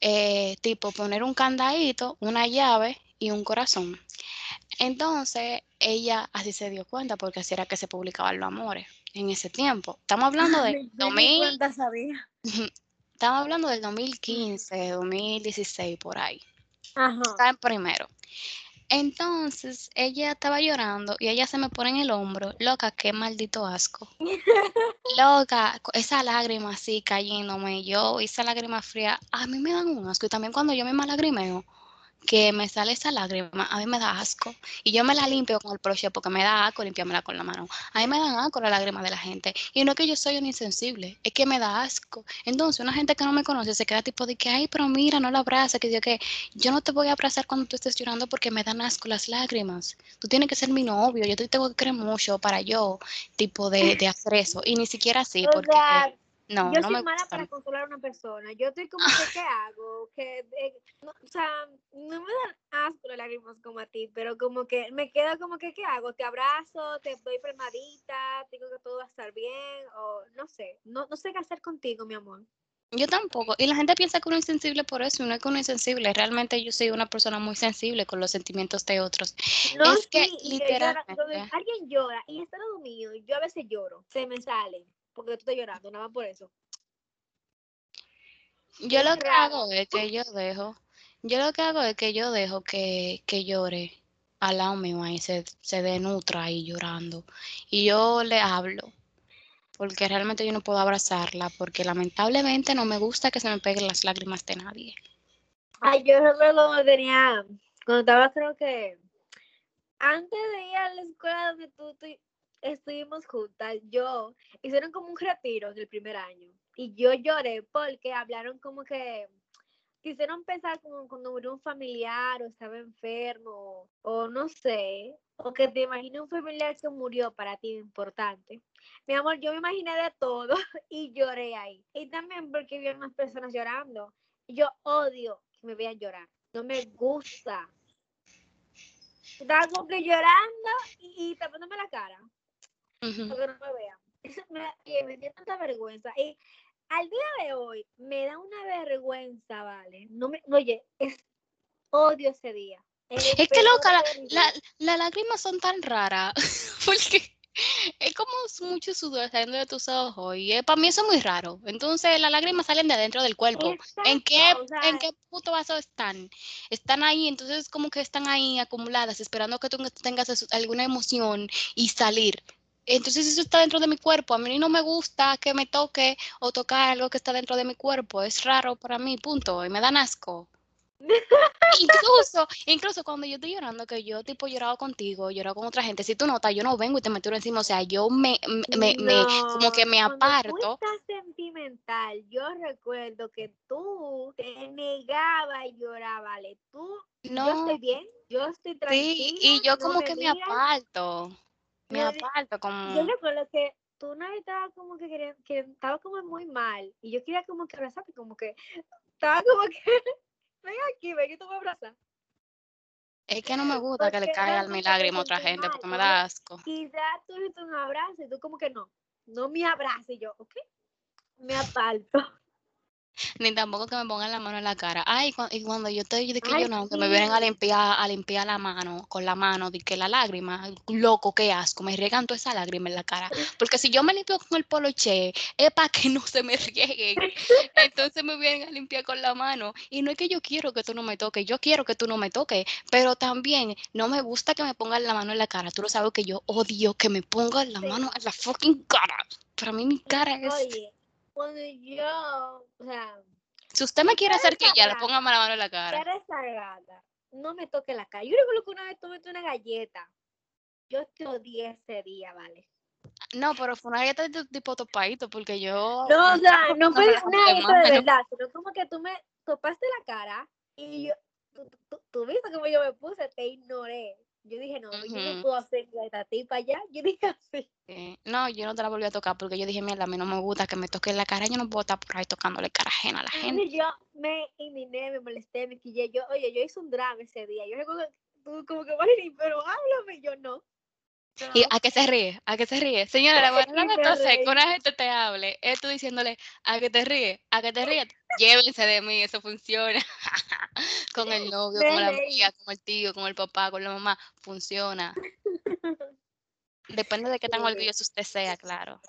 eh, tipo, poner un candadito, una llave y un corazón. Entonces, ella así se dio cuenta porque así era que se publicaban los amores en ese tiempo. Estamos hablando del 2000. [laughs] Estamos hablando del 2015, 2016 por ahí. Ajá. Está en primero. Entonces ella estaba llorando y ella se me pone en el hombro, loca, qué maldito asco. [laughs] loca, esa lágrima así cayéndome, yo, esa lágrima fría, a mí me dan un asco. Y también cuando yo me malagrimeo, que me sale esa lágrima, a mí me da asco. Y yo me la limpio con el broche porque me da asco limpiármela con la mano. A mí me dan asco la lágrima de la gente. Y no es que yo soy un insensible, es que me da asco. Entonces, una gente que no me conoce se queda tipo de que, ay, pero mira, no lo abraza, que yo que yo no te voy a abrazar cuando tú estés llorando porque me dan asco las lágrimas. Tú tienes que ser mi novio, yo te tengo que creer mucho para yo, tipo, de, de hacer eso. Y ni siquiera así, porque... No, yo soy mala para consolar a una persona. Yo estoy como que, ¿qué [laughs] hago? Que, o sea, no me dan asco las lágrimas como a ti, pero como que me queda como que, ¿qué hago? Te abrazo, te doy palmadita, tengo que todo va a estar bien, o no sé, no, no sé qué hacer contigo, mi amor. Yo tampoco. Y la gente piensa que uno es sensible por eso, no es que uno es sensible. Realmente yo soy una persona muy sensible con los sentimientos de otros. No, es que literalmente. alguien llora y está mío, yo a veces lloro, se me sale porque tú estás llorando, nada más por eso. Yo lo que hago es que yo dejo, yo lo que hago es que yo dejo que, que llore al lado mío y se, se denutra ahí llorando. Y yo le hablo, porque realmente yo no puedo abrazarla, porque lamentablemente no me gusta que se me peguen las lágrimas de nadie. Ay, yo recuerdo cuando tenía, cuando estaba creo que antes de ir a la escuela donde tú, tú, estuvimos juntas, yo, hicieron como un retiro del primer año y yo lloré porque hablaron como que quisieron pensar como cuando murió un familiar o estaba enfermo o no sé, o que te imaginé un familiar que murió para ti importante. Mi amor, yo me imaginé de todo [laughs] y lloré ahí. Y también porque vi a unas personas llorando. Yo odio que me vean llorar. No me gusta. Estaba como que llorando y tapándome la cara no me vean. [laughs] Eso me, me dio tanta vergüenza. Y al día de hoy me da una vergüenza, ¿vale? No me, oye, es odio ese día. Es que loca, las la, lágrimas son tan raras, [laughs] porque es como mucho sudor saliendo de tus ojos y para mí eso es muy raro. Entonces las lágrimas salen de adentro del cuerpo. ¿En qué, ¿En qué puto vaso están? Están ahí, entonces como que están ahí acumuladas, esperando que tú tengas alguna emoción y salir. Entonces eso está dentro de mi cuerpo. A mí no me gusta que me toque o tocar algo que está dentro de mi cuerpo. Es raro para mí, punto. Y me dan asco. [laughs] incluso, incluso cuando yo estoy llorando, que yo tipo he llorado contigo, llorado con otra gente, si tú notas, yo no vengo y te meto encima, o sea, yo me, me, me como que me aparto. Tú estás sentimental, yo recuerdo que tú te negabas y llorabas, ¿vale? Tú, no, yo estoy bien, yo estoy tranquila. Sí, y yo como que me aparto me aparto como... Yo recuerdo que tú una vez estaba como que, quería, que estaba como muy mal y yo quería como que abrazarte, como que estaba como que, [laughs] ven aquí, ven que tú me abrazas. Es que no me gusta que le caiga mi lágrima a otra gente porque me da asco. Quizás tú necesitas un abrazo y tú como que no, no me abrace yo, ¿ok? Me aparto. Ni tampoco que me pongan la mano en la cara. Ay, y cuando yo estoy de que yo no, que me vienen a limpiar, a limpiar la mano, con la mano, de que la lágrima, loco, qué asco, me riegan toda esa lágrima en la cara. Porque si yo me limpio con el poloche, es para que no se me rieguen. Entonces me vienen a limpiar con la mano. Y no es que yo quiero que tú no me toques, yo quiero que tú no me toques, pero también no me gusta que me pongan la mano en la cara. Tú lo sabes que yo odio que me pongan la mano en la fucking cara. Para mí mi cara es cuando yo, o sea... Si usted me quiere hacer que ya le ponga la mano en la cara. no me toque la cara. Yo recuerdo que una vez tomé una galleta. Yo te odié ese día, ¿vale? No, pero fue una galleta de tipo topadito, porque yo... No, o sea, no fue una galleta de verdad, sino como que tú me topaste la cara y yo, tú, tú viste como yo me puse, te ignoré. Yo dije, no, yo no puedo hacer esta tipa allá. Yo dije [laughs] así. no, yo no te la volví a tocar porque yo dije, mierda, a mí no me gusta que me toque la cara. Yo no puedo estar por ahí tocándole cara ajena a la gente. yo me indigné, me molesté, me quillé. Yo, oye, yo hice un drama ese día. Yo recuerdo como que, Valerie, pero háblame. Yo no. ¿Y a qué se ríe? ¿A qué se ríe? Señora, [laughs] la buena entonces que una gente te hable, es tú diciéndole, ¿a qué te ríe? ¿A qué te ríe? Llévense de mí, eso funciona. [laughs] con el novio, con la amiga, con el tío, con el papá, con la mamá, funciona. [laughs] Depende de qué tan orgulloso usted sea, claro.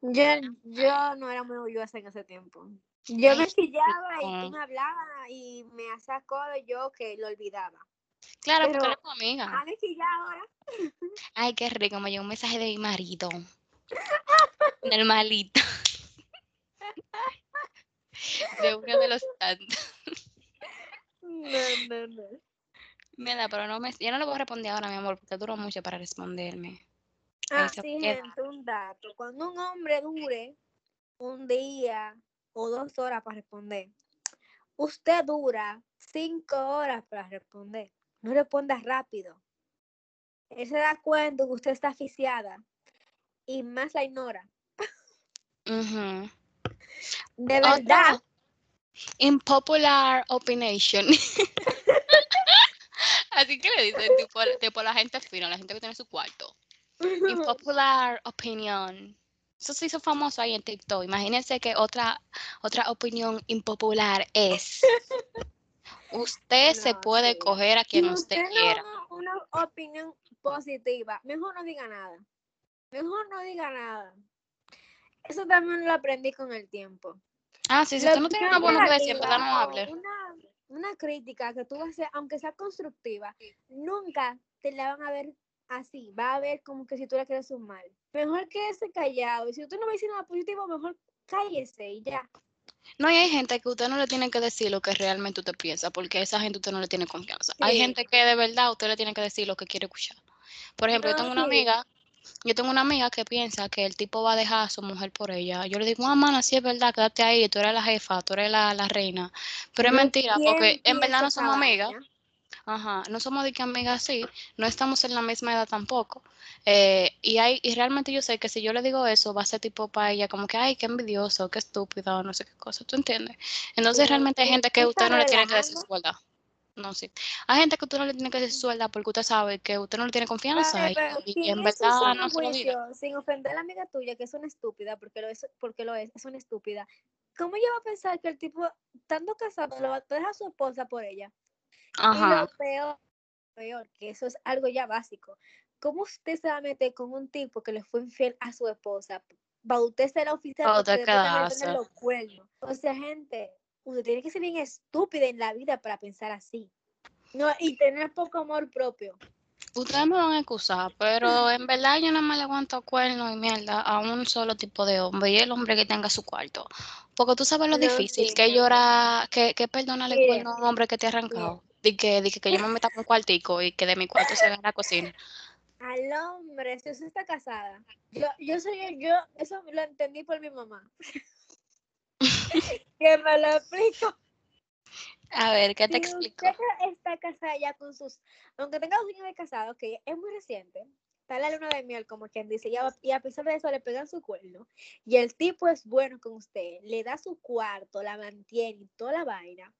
Yo, yo no era muy orgullosa en ese tiempo. Yo me pillaba y tú me hablabas y me hacía codo yo que lo olvidaba. Claro, porque eres tu amiga. A ver si ya ahora. [laughs] Ay, qué rico, me llegó un mensaje de mi marido. Normalito. De uno de los tantos. No, no, no. Mira, pero no me, yo no le voy a responder ahora, mi amor, porque duró mucho para responderme. Ah, sí, gente, un dato. Cuando un hombre dure un día o dos horas para responder, usted dura cinco horas para responder. No responda rápido. Él se da cuenta que usted está asfixiada y más la ignora. De verdad. Impopular opinion. [laughs] Así que le dicen, tipo, tipo, la gente fina, la gente que tiene su cuarto. Impopular opinion. Eso se hizo famoso ahí en TikTok. Imagínense que otra, otra opinión impopular es [laughs] Usted se puede coger a quien usted, quiera. Una opinión positiva. Mejor no diga nada. Mejor no diga nada. Eso también lo aprendí con el tiempo. Ah, sí, si usted no tiene una buena decir, no hable. Una, una crítica que tú vas a hacer, aunque sea constructiva, nunca te la van a ver así. Va a ver como que si tú le quieres un mal. Mejor quédese callado. Y si usted no va a decir nada positivo, mejor cállese y ya. No, y hay gente que usted no le tiene que decir lo que realmente usted piensa, porque a esa gente usted no le tiene confianza. Hay gente que de verdad usted le tiene que decir lo que quiere escuchar. Por ejemplo, yo tengo una amiga, yo tengo una amiga que piensa que el tipo va a dejar a su mujer por ella. Yo le digo, ah, mana, sí es verdad, quédate ahí, tú eres la jefa, tú eres la, reina. Pero es mentira, porque en verdad no somos amigas. Ajá, no somos de que amigas así, no estamos en la misma edad tampoco. Eh, y hay, y realmente yo sé que si yo le digo eso, va a ser tipo para ella como que, ay, qué envidioso, qué estúpido, no sé qué cosa, ¿tú entiendes? Entonces realmente hay gente que usted no le tiene que decir su verdad. No, sí. Hay gente que usted no le tiene que decir su verdad porque usted sabe que usted no le tiene confianza y, en verdad no se lo diga. Sin ofender a la amiga tuya que es una estúpida, porque lo es, porque lo es, es una estúpida. ¿Cómo ella va a pensar que el tipo, estando casado, lo va a dejar a su esposa por ella? Ajá. Y lo peor, peor, que eso es algo ya básico. ¿Cómo usted se va a meter con un tipo que le fue infiel a su esposa? Va usted ser oficial porque los cuernos. O sea, gente, usted tiene que ser bien estúpida en la vida para pensar así. No, y tener poco amor propio. Ustedes me van a excusar, pero [laughs] en verdad yo no me le aguanto cuernos y mierda a un solo tipo de hombre y el hombre que tenga su cuarto. Porque tú sabes lo difícil que llora, que, que perdonarle cuerno a un hombre que te ha arrancado. Dije que, que yo me meta con un cuartico y que de mi cuarto se vea la cocina. Al hombre, si usted está casada. Yo, yo soy yo, eso lo entendí por mi mamá. [laughs] que me lo explico. A ver, ¿qué te explico? Usted está casada ya con sus, aunque tenga dos años de casado, que es muy reciente, está la luna de miel, como quien dice, y a, pesar de eso le pegan su cuerno, y el tipo es bueno con usted, le da su cuarto, la mantiene y toda la vaina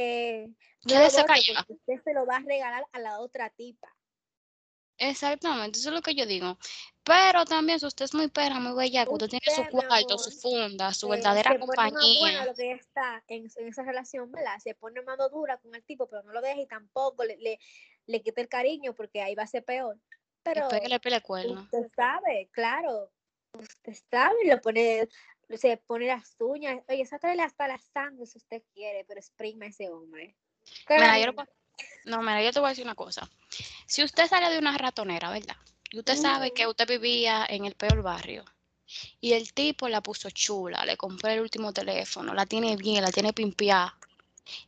eh, Quédese Usted se lo va a regalar a la otra tipa. Exactamente, eso es lo que yo digo. Pero también si usted es muy perra, muy bella, usted, tiene su cuarto, su funda, su eh, verdadera compañía. Lo que está en, esa relación, ¿verdad? Se pone mano dura con el tipo, pero no lo deja y tampoco le, le, le quita el cariño porque ahí va a ser peor. Pero que le pele cuerno. Usted sabe, claro. Usted sabe, lo pone, se pone las uñas. Oye, sácale hasta la sangre si usted quiere, pero exprima a ese hombre. no, mira, yo te voy a decir una cosa. Si usted sale de una ratonera, ¿verdad? Y usted sabe que usted vivía en el peor barrio. Y el tipo la puso chula, le compró el último teléfono, la tiene bien, la tiene pimpiada.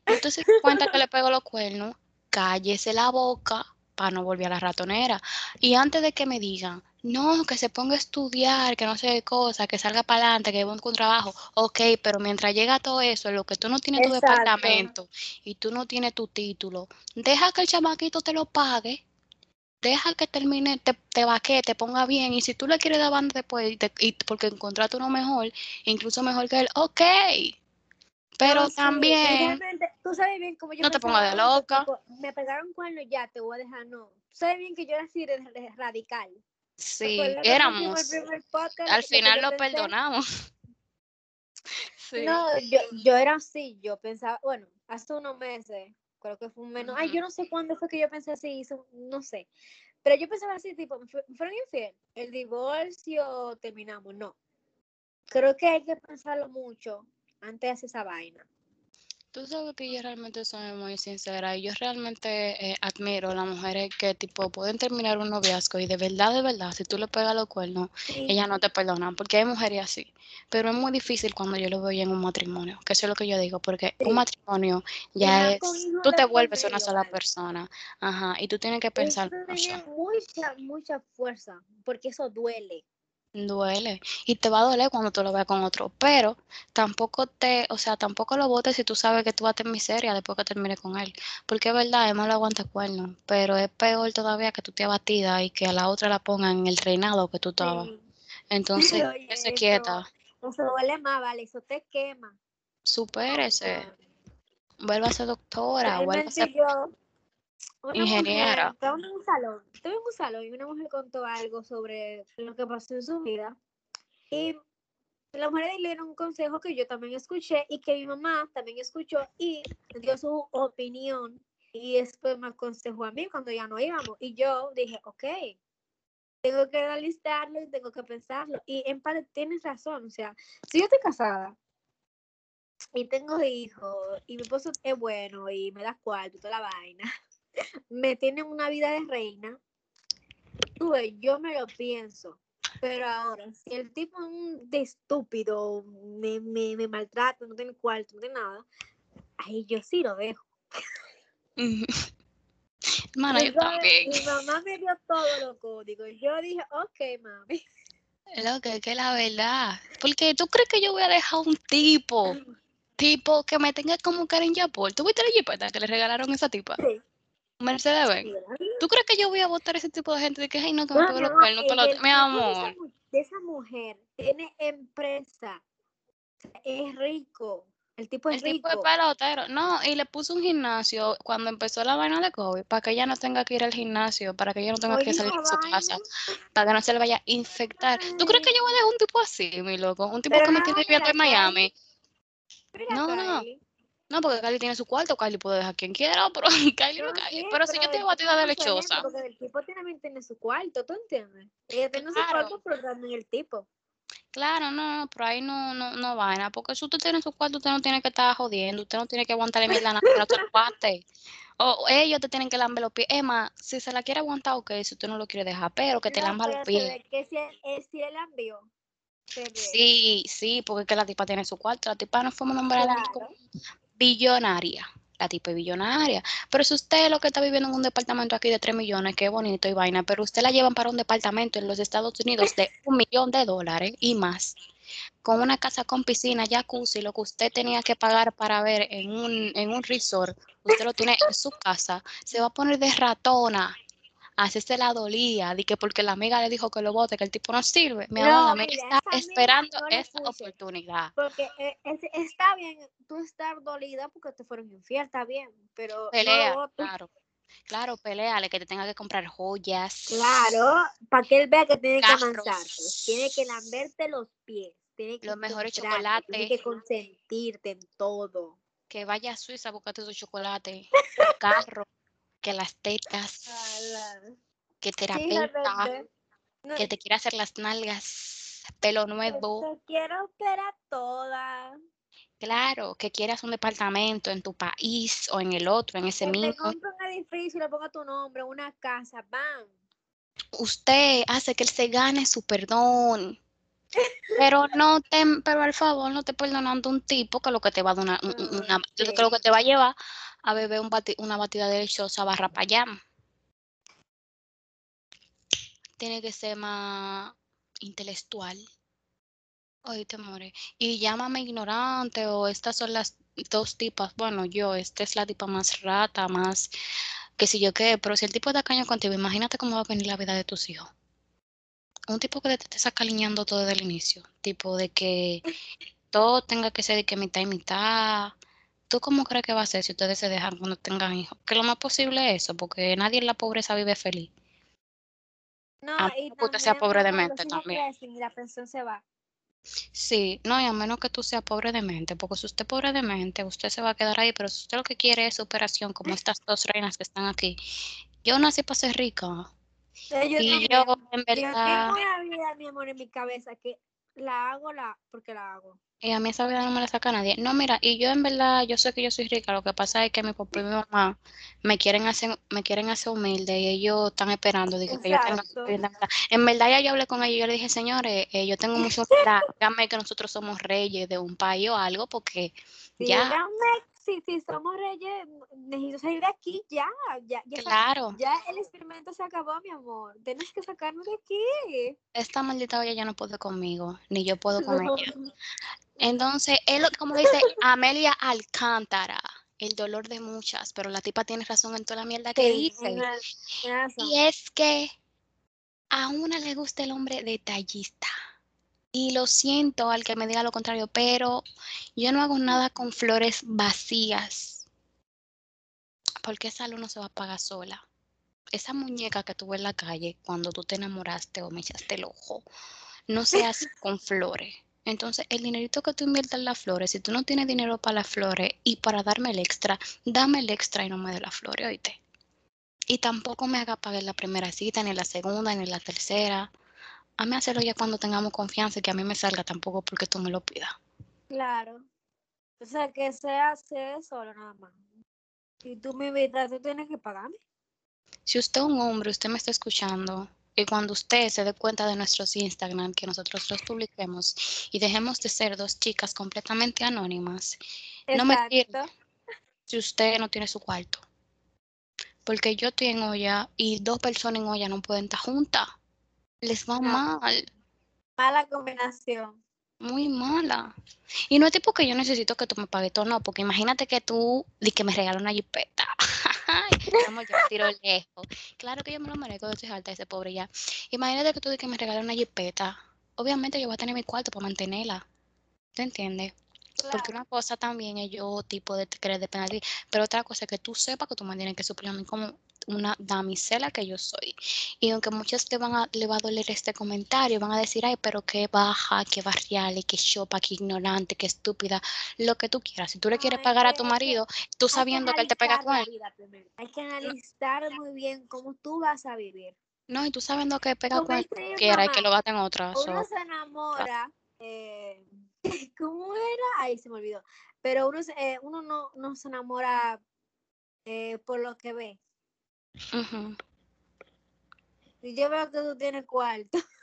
Y usted [laughs] se cuenta que le pegó los cuernos, cállese la boca para no volver a la ratonera. Y antes de que me digan, no, que se ponga a estudiar, que no sé qué cosa, que salga para adelante, que busque un trabajo. Ok, pero mientras llega todo eso, lo que tú no tienes tu departamento y tú no tienes tu título, deja que el chamaquito te lo pague deja que termine, te, te vaque, te ponga bien, y si tú le quieres dar banda después, y, porque encontraste uno mejor, incluso mejor que él, ok. Pero también. tú sabes bien cómo yo. No te pongas de loca. me pegaron cuerno ya, te voy a dejar, no. Tú sabes bien que yo era así de, radical. Sí, éramos. Al final lo perdonamos. [laughs] sí. No, yo, yo era así, yo pensaba, bueno, hace unos meses creo que fue un menos. Ay, yo no sé cuándo fue que yo pensé así, no sé. Pero yo pensaba así, tipo, ¿me fueron infiel? ¿El divorcio terminamos? No. Creo que hay que pensarlo mucho antes de hacer esa vaina. Tú sabes que yo realmente soy muy sincera y yo realmente eh, admiro a las mujeres que tipo pueden terminar un noviazgo y de verdad, de verdad, si tú le pegas los cuernos, ellas no te perdonan, porque hay mujeres así. Pero es muy difícil cuando yo lo veo en un matrimonio, que eso es lo que yo digo, porque un matrimonio ya es, tú te vuelves una sola persona, ajá, y tú tienes que pensar. Eso mucha, mucha fuerza, porque eso duele duele y te va a doler cuando tú lo veas con otro, pero tampoco te, o sea, tampoco lo votes si tú sabes que tú vas a tener miseria después que termine con él, porque es verdad, es malo aguanta cuerno, pero es peor todavía que tú te abatida y que a la otra la pongan en el reinado que tú estabas. Entonces, se quieta. se duele más, vale, eso te quema. Supérese. Vuelva a ser doctora, vuelva a ser ingeniera. estaba en un salón, en un salón y una mujer contó algo sobre lo que pasó en su vida. Y la mujer le dieron un consejo que yo también escuché y que mi mamá también escuchó y dio su opinión. Y después me aconsejó a mí cuando ya no íbamos. Y yo dije, ok, tengo que analizarlo y tengo que pensarlo. Y en parte tienes razón. O sea, si yo estoy casada y tengo hijos y mi esposo es bueno y me da cuarto y toda la vaina me tienen una vida de reina, tuve, yo me lo pienso. Pero ahora, si el tipo de estúpido, me, me, me maltrata, no tiene cuarto, no tiene nada, ahí yo sí lo dejo. [laughs] Mano, yo también. Mi mamá me dio todos los códigos. Yo dije, ok, mami. Lo que es la verdad. Porque tú crees que yo voy a dejar un tipo, tipo que me tenga como Karen Yapol. ¿Tú viste la jipeta que le regalaron a esa tipa? Sí. Mercedes. ¿Tú crees que yo voy a votar ese tipo de gente de que, ay, no, que me no, los cuernos? Mi amor. Esa, mujer tiene empresa, es rico. El tipo es el rico. tipo es pelotero. No, y le puso un gimnasio cuando empezó la vaina de COVID para que ella no tenga que ir al gimnasio, para que ella no tenga que salir de su casa, para que no se le vaya a infectar. ¿Tú crees que yo voy a dejar un tipo así, mi loco? Un tipo que me tiene viviendo en Miami. No, no. No, porque Kylie tiene su cuarto, Kylie puede dejar quien quiera, pero [laughs] Kylie no. Pero, si yo tengo batida de lechosa. Porque el tipo también tiene su cuarto, ¿tú entiendes? Ella tiene su cuarto, pero también el tipo. Claro, no, pero ahí no, no, no vaina, porque si usted tiene su cuarto, usted no tiene que estar jodiendo, usted no tiene que aguantarle mierda a nadie, no te [laughs] cuate. O ellos te tienen que lamber los pies. Emma, si se la quiere aguantar, ok, si usted no lo quiere dejar, pero que te lamba los pies. Que si él, si. Sí, sí, porque que la tipa tiene su cuarto, la tipa no fue nombrada claro billonaria. La tipa billonaria. Pero si usted lo que está viviendo en un departamento aquí de 3 millones, qué bonito y vaina, pero usted la llevan para un departamento en los Estados Unidos de un millón de dólares y más, con una casa con piscina, jacuzzi, lo que usted tenía que pagar para ver en un, en un resort, usted lo tiene en su casa, se va a poner de ratona hacerse la dolía, de que porque la amiga le dijo que lo vote, que el tipo no sirve. Mi no, amor, está esperando esa oportunidad. Porque eh, está bien tú estar dolida porque te fueron infiel, está bien, pero pelea, claro. Claro, peleale que te tenga que comprar joyas. Claro, para que él vea que tiene que amansarte, tiene que lamberte los pies, tiene que los mejores chocolates, tiene que consentirte en todo. Que vaya a Suiza a buscarte su chocolate, [laughs] carro, que las tetas, que terapeuta, que te quiera hacer las nalgas, pelo nuevo. Te quiero operar toda. Claro, que quieras un departamento en tu país o en el otro, en ese mismo. Que un edificio y le ponga tu nombre, una casa, ¡bam! Usted hace que él se gane su perdón. Pero no te, pero al favor, no te perdonando un tipo que lo que te va a dar una, una que lo que te va a llevar a beber un una batida deliciosa barra para allá. Tiene que ser más intelectual. te more. Y llámame ignorante o estas son las dos tipas. Bueno, yo, esta es la tipa más rata, más que si yo qué. Pero si el tipo está caño contigo, imagínate cómo va a venir la vida de tus hijos. Un tipo que te esté sacaliñando todo desde el inicio. Tipo de que todo tenga que ser de que mitad y mitad ¿Tú cómo crees que va a ser si ustedes se dejan cuando tengan hijos? Que lo más posible es eso, porque nadie en la pobreza vive feliz. No, a y que usted sea pobre de mente también. la pensión se va. Sí, no, y a menos que tú seas pobre de mente, porque si usted es pobre de mente, usted se va a quedar ahí, pero si usted lo que quiere es superación, como estas dos reinas que están aquí. Yo nací para ser rica. y yo, en verdad... Yo tengo una vida, mi amor, en mi cabeza, que la hago la porque la hago. Y a mí esa vida no me la saca nadie. No, mira, y yo en verdad, yo sé que yo soy rica, lo que pasa es que mi papá y mi mamá me quieren hacer, me quieren hacer humilde y ellos están esperando de que, yo tenga En verdad ya yo hablé con ellos y yo le dije, señores, eh, yo tengo mucho [laughs] humildad, díganme que nosotros somos reyes de un país o algo, porque ya si, si somos reyes, necesito salir de aquí ya, ya, ya. Claro. Ya el experimento se acabó, mi amor. Tienes que sacarnos de aquí. Esta maldita olla ya no puede conmigo, ni yo puedo con ella. Entonces, él, como dice Amelia Alcántara, el dolor de muchas, pero la tipa tiene razón en toda la mierda que dice. Y es que a una le gusta el hombre detallista. Y lo siento al que me diga lo contrario, pero yo no hago nada con flores vacías. Porque esa luz no se va a pagar sola. Esa muñeca que tuve en la calle cuando tú te enamoraste o me echaste el ojo, no se hace [laughs] con flores. Entonces, el dinerito que tú inviertes en las flores, si tú no tienes dinero para las flores y para darme el extra, dame el extra y no me dé las flores, oíste. Y tampoco me haga pagar la primera cita, ni la segunda, ni la tercera a mí hacerlo ya cuando tengamos confianza y que a mí me salga tampoco porque tú me lo pidas. Claro. O sea, que se hace solo nada más. Si tú me invitas, tú tienes que pagarme. Si usted es un hombre, usted me está escuchando, y cuando usted se dé cuenta de nuestros Instagram, que nosotros los publiquemos y dejemos de ser dos chicas completamente anónimas, no me pierda si usted no tiene su cuarto. Porque yo estoy en olla y dos personas en olla no pueden estar juntas les va mal. Mala combinación. Muy mala. Y no es tipo que yo necesito que tú me pagues todo, no, porque imagínate que tú di que me regalas una jipeta. [laughs] Vamos, yo tiro lejos. Claro que yo me lo merezco, yo soy alta ese pobre ya. Imagínate que tú di que me regalas una jipeta. Obviamente yo voy a tener mi cuarto para mantenerla. ¿Te entiendes? Porque una cosa también es yo tipo de querer depender de ti, pero otra cosa es que tú sepas que tú me tienes que suplir a mí como una damisela que yo soy. Y aunque muchos te van a, le va a doler este comentario, van a decir, ay, pero qué baja, qué barrial, qué chopa, qué ignorante, qué estúpida, lo que tú quieras. Si tú le quieres pagar a tu marido, tú sabiendo que, él te pega con él. Hay que analizar muy bien cómo tú vas a vivir. No, y tú sabiendo que pega con él, quiera y que lo en otra. Uno se enamora. Eh, [laughs] ¿Cómo era? Ay, se me olvidó. Pero uno, eh, uno no, no se enamora eh, por lo que ve, y yo veo que tú tienes cuarto. [laughs]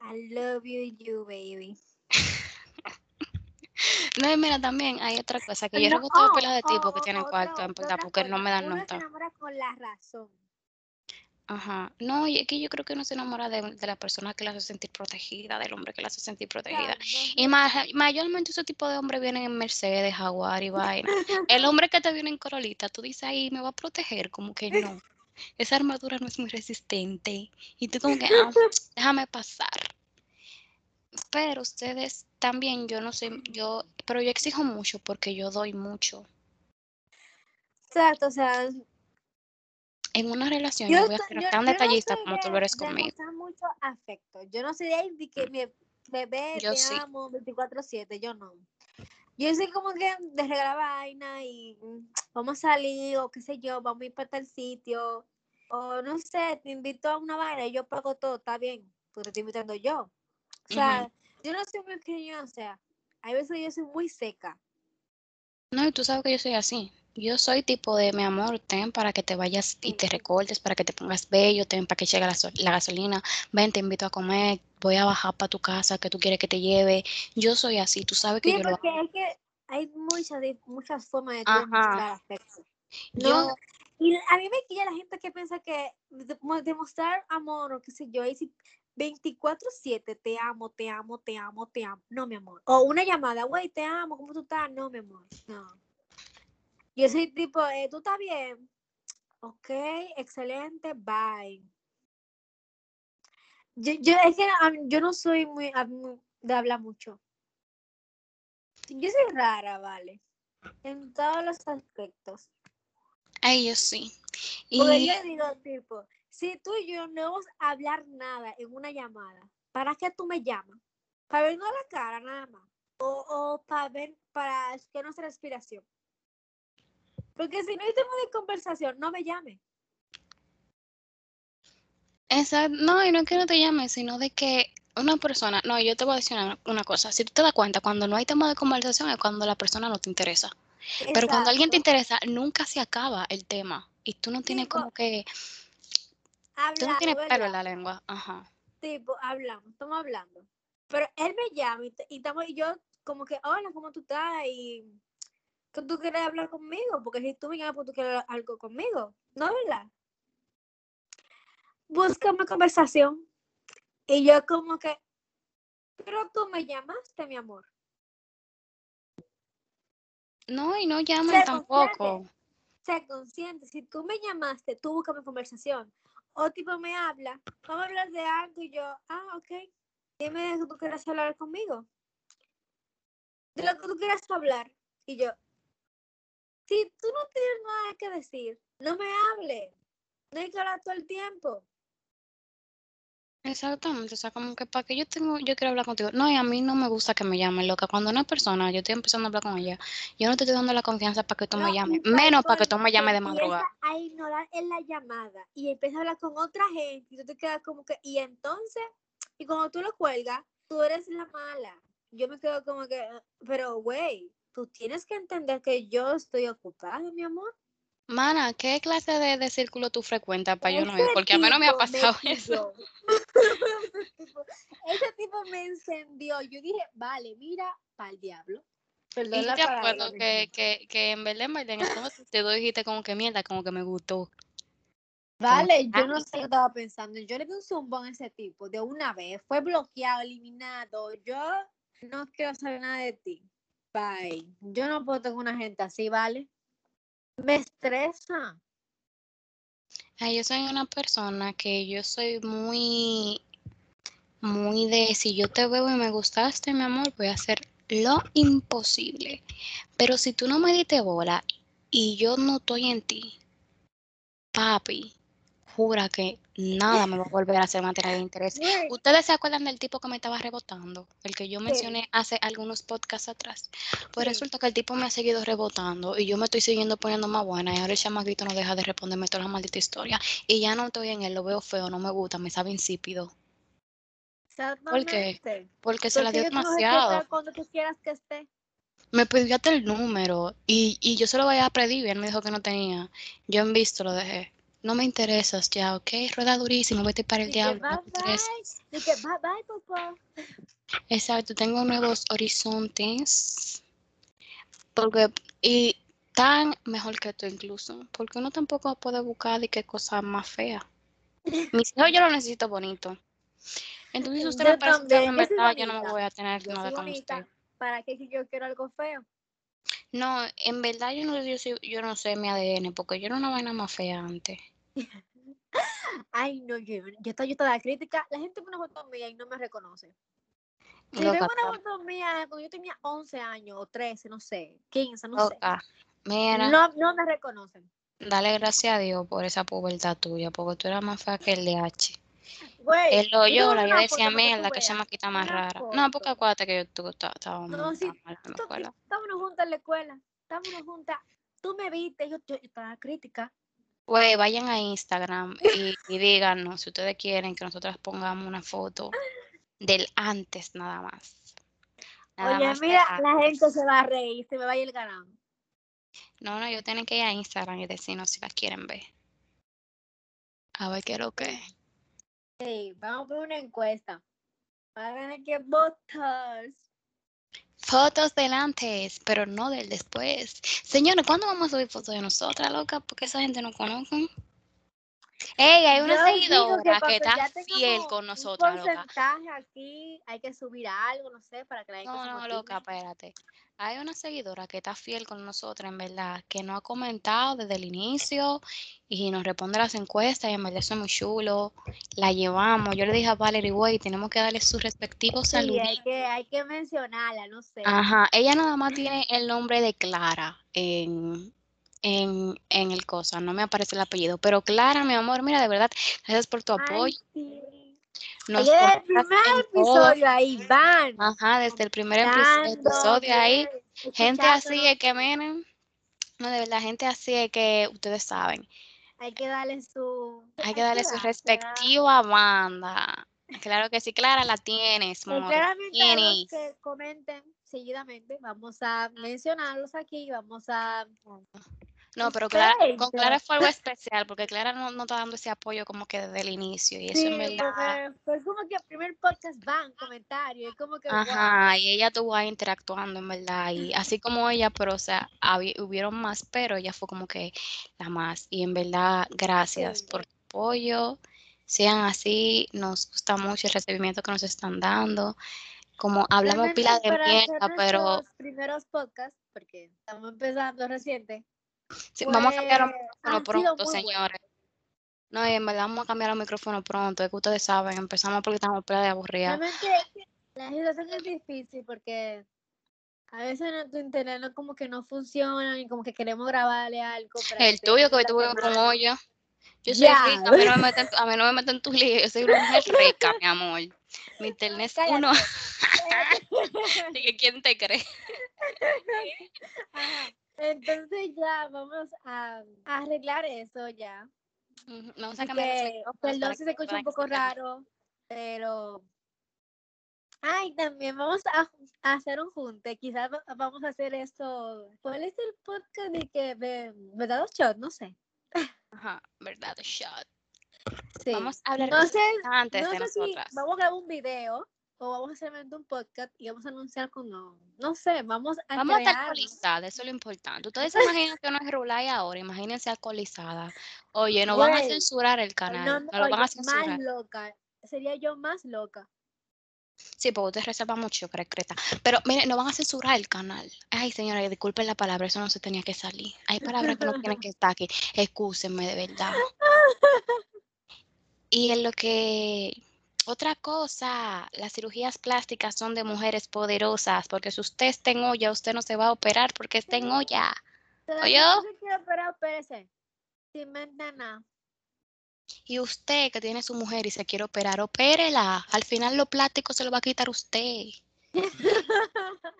I love you, you, baby. No, y mira, también hay otra cosa, que yo no, todo oh, de tipo que oh, tienen cuarto, en verdad, porque no me dan nota. Se enamora con la razón. Ajá. No, y es que yo creo que uno se enamora de, la persona que la hace sentir protegida, del hombre que la hace sentir protegida. y mayormente ese tipo de hombres vienen en Mercedes, Jaguar y vaina. [laughs] El hombre que te viene en Corolita, tú dices ahí, me va a proteger, como que no. Esa armadura no es muy resistente. Y tú como que, ah, [laughs] déjame pasar. Pero ustedes también, yo no sé, yo, pero yo exijo mucho porque yo doy mucho. Exacto, o sea, en una relación yo, voy a ser tan detallista como tú lo eres conmigo. mucho afecto. Yo no soy de ahí que mi bebé te amo 24/7, yo no. Yo soy como que de regalar vaina y mm, vamos a salir o qué sé yo, vamos a ir para tal sitio o no sé, te invito a una vaina y yo pago todo, está bien, porque te estoy invitando yo. O sea, yo no soy muy querido, o sea, hay veces yo soy muy seca. No, y tú sabes que yo soy así. Yo soy tipo de, mi amor, ten para que te vayas y te recortes, para que te pongas bello, ten para que llegue la, gasolina, ven, te invito a comer, voy a bajar para tu casa, que tú quieres que te lleve. Yo soy así, tú sabes que yo porque lo es que hay muchas, muchas formas de demostrar afecto. ¿no? Y a mí me quilla la gente que piensa que demostrar amor o qué sé yo, y si 24-7, te amo, te amo, te amo, te amo. No, mi amor. O una llamada, güey, te amo, ¿cómo tú estás? No, mi amor. No. Yo soy tipo, eh, ¿tú estás bien? Ok, excelente, bye. Yo, yo es que yo no soy muy de hablar mucho. Yo soy rara, vale. En todos los aspectos. Ay, yo sí. Y Porque yo digo, tipo, si tú y yo no vamos a hablar nada en una llamada, ¿para qué tú me llamas? ¿Para vernos la cara nada más? ¿O, o para ver, para que nuestra respiración? Porque si no hay tema de conversación, no me llame. Exacto. No, y no es que no te llame, sino de que una persona, no, yo te voy a decir una, cosa, si tú te das cuenta, cuando no hay tema de conversación es cuando la persona no te interesa. Pero cuando alguien te interesa, nunca se acaba el tema. Y tú no tienes como que... tú no tienes pelo en la lengua. Ajá. Tipo, hablamos, estamos hablando. Pero él me llama y, y, estamos, y yo como que, hola, ¿cómo tú estás? Y que tú quieres hablar conmigo, porque si tú me llamas, pues tú quieres algo conmigo, ¿no verdad? Busca una conversación. Y yo como que, pero tú me llamaste, mi amor. No, y no llaman tampoco. Sé consciente, si tú me llamaste, tú busca una conversación. O tipo me habla, vamos a hablar de algo y yo, ah, ok, dime que tú quieras hablar conmigo. De lo que tú quieras hablar. Y yo, si tú no tienes nada que decir, no me hable. No hay que hablar todo el tiempo. Exactamente, o sea, como que para que yo tengo, yo quiero hablar contigo. No, y a mí no me gusta que me llamen, loca. Cuando una persona, yo estoy empezando a hablar con ella, yo no te estoy dando la confianza para que tú me llames, menos para que tú me llames de madrugada. A ignorar en la llamada y empieza a hablar con otra gente y tú te quedas como que, y entonces, y cuando tú lo cuelgas, tú eres la mala. Yo me quedo como que, pero güey, tú tienes que entender que yo estoy ocupada, mi amor. Mana, ¿qué clase de, círculo tú frecuentas para yo no ir? Porque a mí no me ha pasado eso. [laughs] ese tipo me encendió. Yo dije, vale, mira, para el diablo. Perdón y te acuerdo que, que, que en Belén, entonces te dijiste como que mierda, como que me gustó. Vale, yo no sé qué estaba pensando. Yo le di un zumbón a ese tipo de una vez. Fue bloqueado, eliminado. Yo no quiero saber nada de ti. Bye. Yo no puedo tener una gente así, ¿vale? Me estresa. yo soy una persona que yo soy muy, muy de si yo te veo y me gustaste, mi amor, voy a hacer lo imposible. Pero si tú no me diste bola y yo no estoy en ti, papi, jura que nada me va a volver a hacer materia de interés. ¿Ustedes se acuerdan del tipo que me estaba rebotando? El que yo mencioné hace algunos podcasts atrás. Pues resulta que el tipo me ha seguido rebotando y yo me estoy siguiendo poniendo más buena y ahora el chamaquito no deja de responderme toda la maldita historia. Y ya no estoy en él, lo veo feo, no me gusta, me sabe insípido. ¿Por qué? Porque se la dio demasiado. Cuando tú quieras que esté. Me pidió hasta el número y, y yo se lo voy a pedir y él me dijo que no tenía. Yo en visto lo dejé no me interesas ya, ¿ok? Rueda durísimo, vete para el diablo. bye, bye, Exacto, tengo nuevos horizontes. Porque, y tan mejor que tú incluso, porque uno tampoco puede buscar de qué cosa más fea. [laughs] Mis hijos yo los necesito bonito. Entonces usted me parece que en verdad yo no me voy a tener nada con usted. ¿Para qué si yo quiero algo feo? No, en verdad yo no, yo, yo no sé mi ADN, porque yo era una vaina más fea antes. [laughs] Ay, no, yo, yo estoy yo toda crítica. La gente pone una foto mía y no me reconoce. Si veo una foto mía cuando yo tenía 11 años o 13, no sé, 15, no sé. Mira. No, no me reconocen. Dale gracias a Dios por esa pubertad tuya, porque tú eras más fea que el de H. Güey, el hoyo, la yo decía la que se me quita más rara. No, porque acuérdate que yo tú estábamos no, sí. Estábamos juntas en la escuela. Estábamos juntas. Tú me viste, yo, yo, estaba crítica. Güey, vayan a Instagram y, y díganos si ustedes quieren que nosotras pongamos una foto del antes nada más. Oye, mira, la gente se va a reír, se me va a ir el ganado. No, no, yo tengo que ir a Instagram y decirnos si las quieren ver. A ver qué es lo que Sí, vamos a poner una encuesta. Hagan que votos. Fotos del antes, pero no del después. Señores, ¿cuándo vamos a subir fotos de nosotras, loca? Porque esa gente no conoce. Ey, hay una seguidora que, está fiel con nosotros. Un porcentaje aquí, hay que subir algo, no sé, para que la gente No, no, loca, espérate. Hay una seguidora que está fiel con nosotros, en verdad, que no ha comentado desde el inicio y nos responde las encuestas y en verdad eso es muy chulo. La llevamos. Yo le dije a Valerie, güey, tenemos que darle su respectivo saludo. Sí, hay que, hay que mencionarla, no sé. Ajá, ella nada más tiene el nombre de Clara en, en, en el cosa, no me aparece el apellido, pero Clara, mi amor, mira, de verdad, gracias por tu apoyo. Ay, Nos desde el primer episodio ahí van. Ajá, desde el primer episodio ahí. Gente así es que miren, no, de verdad, gente así es que ustedes saben. Hay que darle su... Hay que darle su respectiva banda. Claro que sí, Clara, la tienes. Claramente tienes. que comenten seguidamente, vamos a mencionarlos aquí, vamos a no, pero Clara, con Clara fue algo especial, porque Clara no, no, está dando ese apoyo como que desde el inicio, y eso sí, en verdad... Fue como que el primer podcast van comentarios, como que... Ajá, y ella estuvo ahí interactuando, en verdad, y [laughs] así como ella, pero o sea, hubieron más, pero ella fue como que la más, y en verdad, gracias por tu apoyo, sean así, nos gusta mucho el recibimiento que nos están dando, como hablamos pila de mierda, pero... primeros podcasts, porque estamos empezando reciente, vamos a cambiar el micrófono pronto, señores. No, y en verdad vamos a cambiar el micrófono pronto, es que ustedes saben, empezamos porque estamos de aburrida. La situación es difícil porque a veces tu internet no como que no funciona y como que queremos grabarle algo. el tuyo que tuve con hoyo. Yo soy rica, a mí, no me meten, a mí no me meten tus líos, yo soy una mujer rica, mi amor. Mi internet es uno. [laughs] [laughs] Así que ¿quién te cree? Entonces ya vamos a, arreglar eso ya. Vamos a cambiar Perdón si se escucha un poco raro, pero... Ay, también vamos a, hacer un junte. Quizás vamos a hacer esto. ¿Cuál es el podcast de que verdad shot? No sé. Ajá, verdad shot. Sí. Vamos a hablar no sé, antes de nosotras. vamos a grabar un video o vamos a hacer un podcast y vamos a anunciar con, no, no sé, vamos a Vamos a estar alcoholizadas, eso es lo importante. Ustedes se imaginan que no es Rulay ahora, imagínense alcoholizada. Oye, no van a censurar el canal, no, lo van a censurar. Más loca, sería yo más loca. Sí, porque ustedes reservan mucho, Creta. Pero miren, no van a censurar el canal. Ay, señora, disculpen la palabra, eso no se tenía que salir. Hay palabras que no tienen que estar aquí. Excúsenme, de verdad. [laughs] Y en lo que otra cosa, las cirugías plásticas son de mujeres poderosas, porque si usted está en olla, usted no se va a operar porque está en olla. ¿Oye? Y usted que tiene su mujer y se quiere operar, opérela. Al final lo plástico se lo va a quitar usted. [laughs]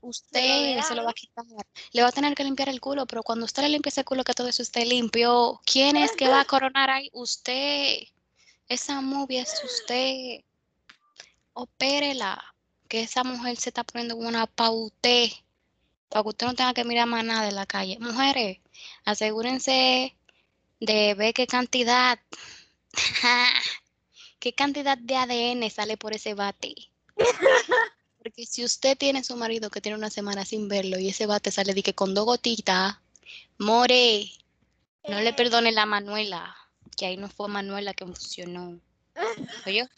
usted se lo va a quitar. Le va a tener que limpiar el culo, pero cuando usted le limpie ese culo que todo eso usted limpio, ¿quién es que va a [laughs] coronar ahí? Usted. Esa movie es usted. Opérela. Que esa mujer se está poniendo una paute. Para que usted no tenga que mirar más nada de la calle. Mujeres, asegúrense de ver qué cantidad. [laughs] qué cantidad de ADN sale por ese bate. Porque si usted tiene su marido que tiene una semana sin verlo y ese bate sale de que con dos gotitas, more, no le perdone la Manuela. Que ahí no fue Manuela que funcionó. Oye,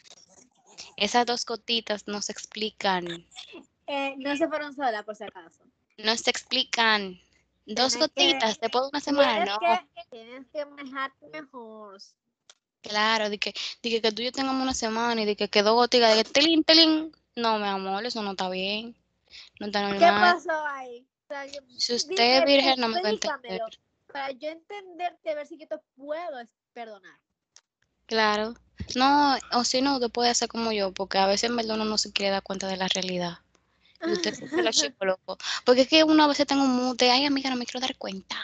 [laughs] esas dos gotitas no se explican. Eh, no se fueron solas, por si acaso. No se explican. Dos gotitas después de una semana, tienes no. Que, tienes que manejarte mejor. Claro, de que, de que, que tú y yo tengamos una semana y de que quedó gotica, de que telín, telín. No, mi amor, eso no está bien. No está normal. ¿Qué pasó ahí? O sea, yo- Si usted es virgen, no me va a entender. Para yo entenderte, a ver si yo te puedo perdonar. Claro. No, o si no, usted puede hacer como yo, porque a veces en verdad uno no se quiere dar cuenta de la realidad. Y usted se lo chico loco. Porque es que uno a veces tengo un mood de, ay, amiga, no me quiero dar cuenta.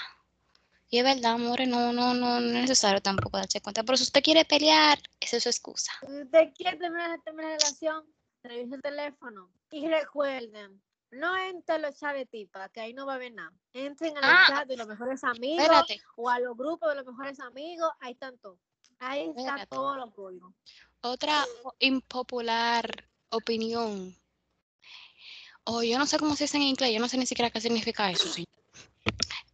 Y es verdad, amores, no, no, no, no es necesario tampoco darse cuenta. Pero si usted quiere pelear, esa es su excusa. Si usted quiere terminar, terminar la relación, revise el teléfono. Y recuerden, no entren los chats de tipa, que ahí no va a haber nada. Entren a los Ah, chats de los mejores amigos Espérate, o a los grupos de los mejores amigos, ahí están todos. Ahí está Espérate. todo lo códigos. otra impopular opinión. O yo no sé cómo se dice en inglés, yo no sé ni siquiera qué significa eso, sí.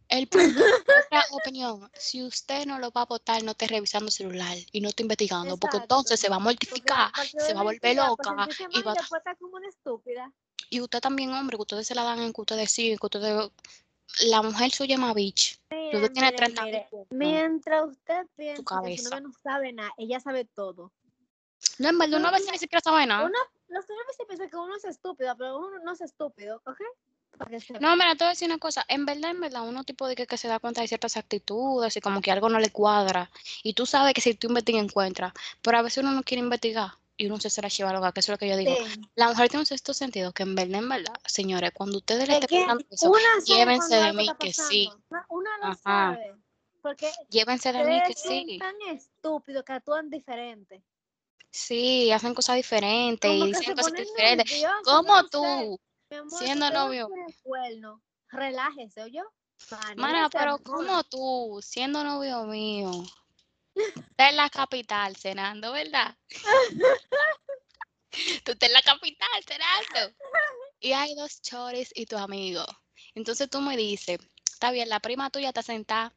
El punto, otra [laughs] opinión, si usted no lo va a votar, no esté revisando el celular y no esté investigando, porque entonces se va a mortificar, porque se va a volver loca y va a como una estúpida. Y usted también, hombre, que ustedes se la dan en que ustedes siguen, que ustedes... La mujer suya más bitch. Mire, Usted tiene mire, 30 mire, Mientras usted piensa que su novia no sabe nada, ella sabe todo. No, en verdad, una vez ni siquiera sabe nada. Uno, los hombres se piensan que uno es estúpido, pero uno no es estúpido, ¿ok? No, mira, te voy a decir una cosa. En verdad, en verdad, uno tipo de que, que se da cuenta de ciertas actitudes y como que algo no le cuadra. Y tú sabes que si tú investigas, encuentras. Pero a veces uno no quiere investigar y uno se se la lleva loca, que eso es lo que yo digo. Sí. La mujer tiene un sexto sentido que en verdad, en verdad, señores, cuando ustedes le Es estén pasando eso, llévense de mí que sí. Una- Una lo sabe. Porque llévense de mí que sí. tan estúpidos que actúan diferente. Sí, hacen cosas diferentes y dicen cosas diferentes. yo sé. tú, amor, siendo si novio. cuerno, relájese, ¿oyó? Mana, Manéjese, pero como tú, siendo novio mío, estás en la capital cenando, ¿verdad? [laughs] tú estás en la capital cenando. Y hay dos chores y tu amigo. Entonces tú me dices, está bien, la prima tuya está sentada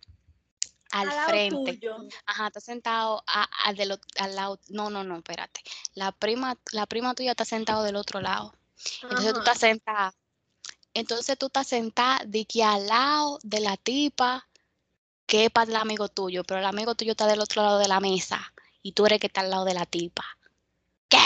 al frente. tuyo. Ajá, está sentado a- ot- al lado. No, no, no, espérate. La prima, la prima tuya está sentado del otro lado. Entonces tú estás sentada. Entonces tú estás sentada de que al lado de la tipa que es para el amigo tuyo, pero el amigo tuyo está del otro lado de la mesa y tú eres que está al lado de la tipa. ¿Qué?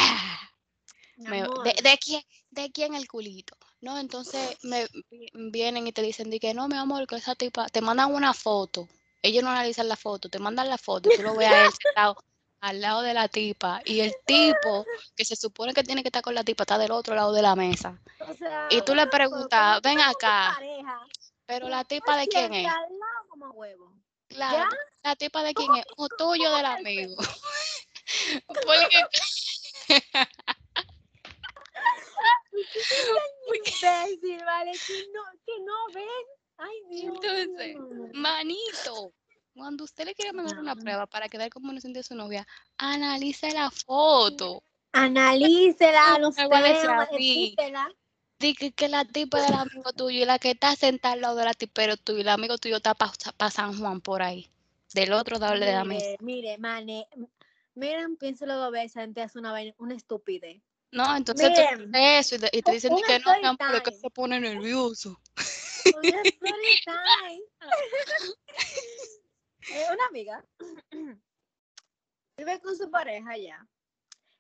Me- de, de quién, ¿De quién el culito? No, entonces me vi- vienen y te dicen que no, mi amor, que esa tipa, te mandan una foto. Ellos no analizan la foto, te mandan la foto y tú lo ves a él sentado al lado de la tipa y el tipo que se supone que tiene que estar con la tipa está del otro lado de la mesa. O sea, Y tú le preguntas, ven acá, pero la tipa de quién es? como huevo. Claro, la tipa de quién es, o tuyo del amigo. Porque [laughs] [laughs] [laughs] Imbécil, vale, que no, que no ven. Ay, Dios. Entonces, manito, cuando usted le quiere mandar una prueba para quedar como inocente de su novia, analice la foto. Analícela, no sé, Dice que la tipa del amigo tuyo y la que está sentada al lado de la tipero tuyo y el amigo tuyo está para San Juan por ahí. Del otro lado de la mesa. Mire, mane, miren, piénselo dos veces antes de hacer una, vaina- una estupidez. No, entonces tú Miren, dices eso y, te- y te un- dicen que no, es que se pone nervioso. Una story time. [laughs] Eh, una amiga vive con su pareja ya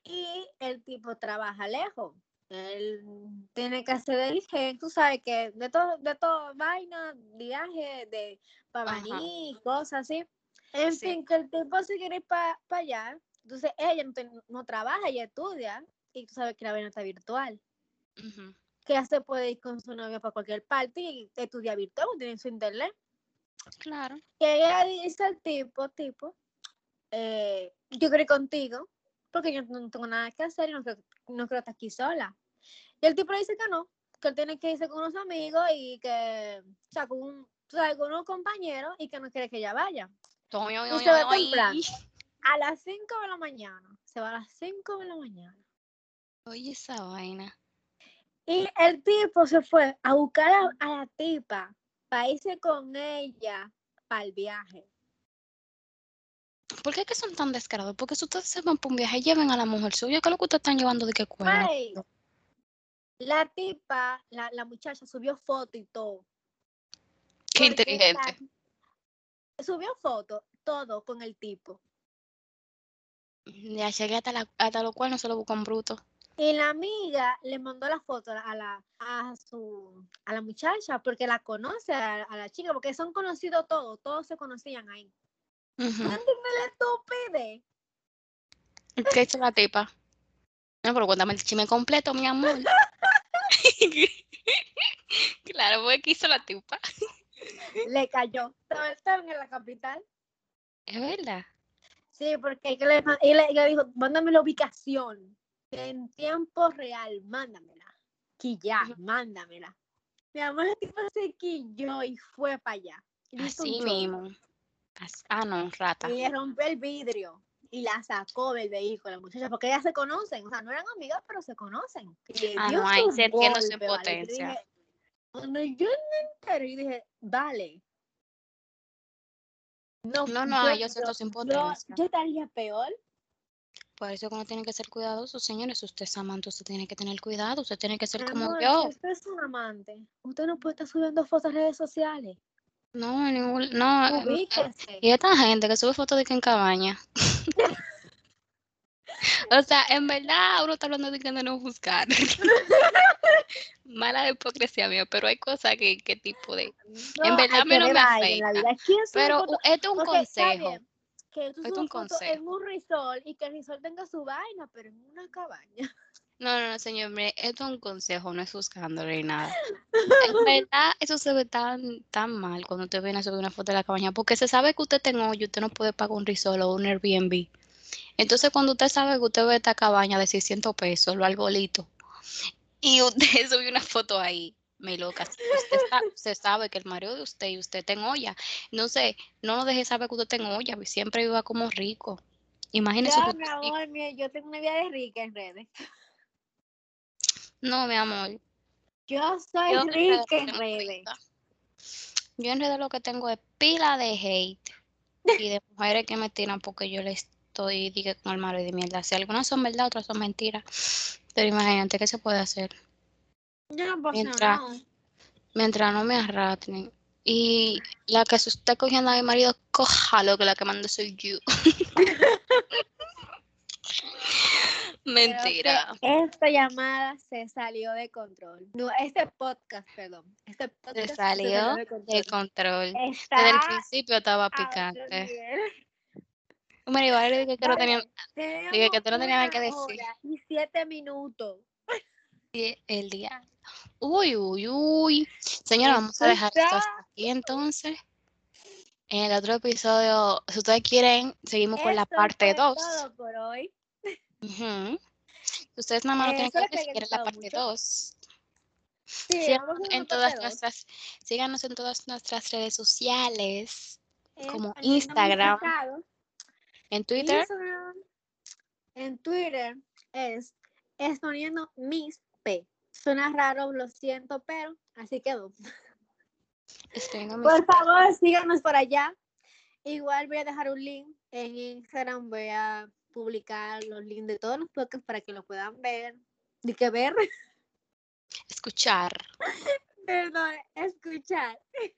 y el tipo trabaja lejos. Él tiene que hacer el gen, tú sabes que de todo, de todo, vaina, viaje, de para venir, cosas así. En Sí. fin, que el tipo se quiere ir para allá. Entonces ella no, trabaja, ella estudia. Y tú sabes que la vaina está virtual. Que ella se puede ir con su novio para cualquier parte y estudiar virtual, tiene su internet. Claro. Que ella dice al tipo, tipo, eh, yo quiero ir contigo, porque yo no tengo nada que hacer y no quiero, no quiero estar aquí sola. Y el tipo le dice que no, que él tiene que irse con unos amigos y que, o sea, con, un, sabes, con unos compañeros y que no quiere que ella vaya. Toy, Y oy, se va temprano. A las 5 de la mañana, se va a las 5 de la mañana. Oye, esa vaina. Y el tipo se fue a buscar a, a la tipa para irse con ella para el viaje. ¿Por qué que son tan descarados? Porque si ustedes se van por un viaje, lleven a la mujer suya, ¿qué es lo que ustedes están llevando de qué cuerda? La tipa, la, la muchacha subió foto y todo. Qué inteligente. subió foto, todo con el tipo. Ya llegué hasta, la, hasta lo cual no se lo buscan bruto. Y la amiga le mandó la foto a la, a su, a la muchacha porque la conoce a, la chica, porque son conocidos todos, todos se conocían ahí. Uh -huh. la ¿Qué hizo la tipa? No, pero cuéntame el chisme completo, mi amor. [laughs] claro, pues ¿qué hizo la tipa? Le cayó. Estaban en la capital. Es verdad. Sí, porque le, ella le dijo, mándame la ubicación en tiempo real, mándamela. Que ya, mándamela. Mi amor, la tipa se quilló y fue para allá. Así mismo. Ah, no, rata. Y le rompió el vidrio y la sacó del vehículo, la muchacha, porque ellas se conocen, o sea, no eran amigas, pero se conocen. ah, no, ahí se su potencia. Cuando yo me enteré, y dije, vale. No, no, no yo, siento sin potencia. Yo, estaría peor. Por eso uno tiene que ser cuidadoso, señores. Usted es amante, usted tiene que tener cuidado, usted tiene que ser Amor, como yo. Usted es un amante. Usted no puede estar subiendo fotos a redes sociales. No, ningún, no. Ubíquese. Y esta gente que sube fotos de que en cabaña. [laughs] o sea, en verdad uno está hablando de que no buscar. [laughs] Mala hipocresía mía, pero hay cosas que, que tipo de. No, en verdad me no me afecta. Pero esto es un consejo. Que tú subas un consejo. en un resort y que el resort tenga su vaina, pero en una cabaña. No, no, señor, esto es un consejo, no es buscándole ni nada. En [laughs] verdad, eso se ve tan, tan mal cuando usted viene a subir una foto de la cabaña, porque se sabe que usted tenga hoyo, usted no puede pagar un resort o un Airbnb. Entonces, cuando usted sabe que usted ve esta cabaña de 600 pesos, lo arbolito, y usted [laughs] sube una foto ahí, me loca. Usted, sabe, usted sabe que el marido de usted y usted tenga olla. No sé, no nos deje saber que usted tenga olla, siempre viva como rico. Imagínese. Ya, mi amor, yo tengo una vida de rica en redes. No, mi amor. Yo soy yo rica en redes. Yo en redes lo que tengo es pila de hate y de [laughs] mujeres que me tiran porque yo le estoy dije con el marido de mierda. Si algunas son verdad, otras son mentiras. Pero imagínate qué se puede hacer. Yo no mientras, mientras no me arrastren. Y la que se está cogiendo a mi marido, cójalo, que la que manda soy yo. [laughs] [laughs] Mentira. Esta llamada se salió de control. No, este podcast, perdón. Este podcast se salió, se salió de control. De control. Desde el principio estaba picante. Hombre, igual dije que, no tenía, dije que tú no tenías nada que decir. Y siete minutos. El día. Uy, uy, uy. Señora, vamos a dejar esto hasta aquí entonces. En el otro episodio, si ustedes quieren, seguimos con la parte 2. todo por hoy. Uh -huh. Ustedes nada más no tienen que quieren la parte 2. Sí, síganos, en todas nuestras, síganos en todas nuestras redes sociales, Eh, como Instagram, en Twitter. Instagram, en Twitter es exponiendo mis P. Suena raro, lo siento, pero así quedó. Por favor, síganos por allá. Igual voy a dejar un link en Instagram, voy a publicar los links de todos los podcasts para que lo puedan ver. ¿De qué ver? escuchar. [laughs] Perdón, escuchar. [laughs]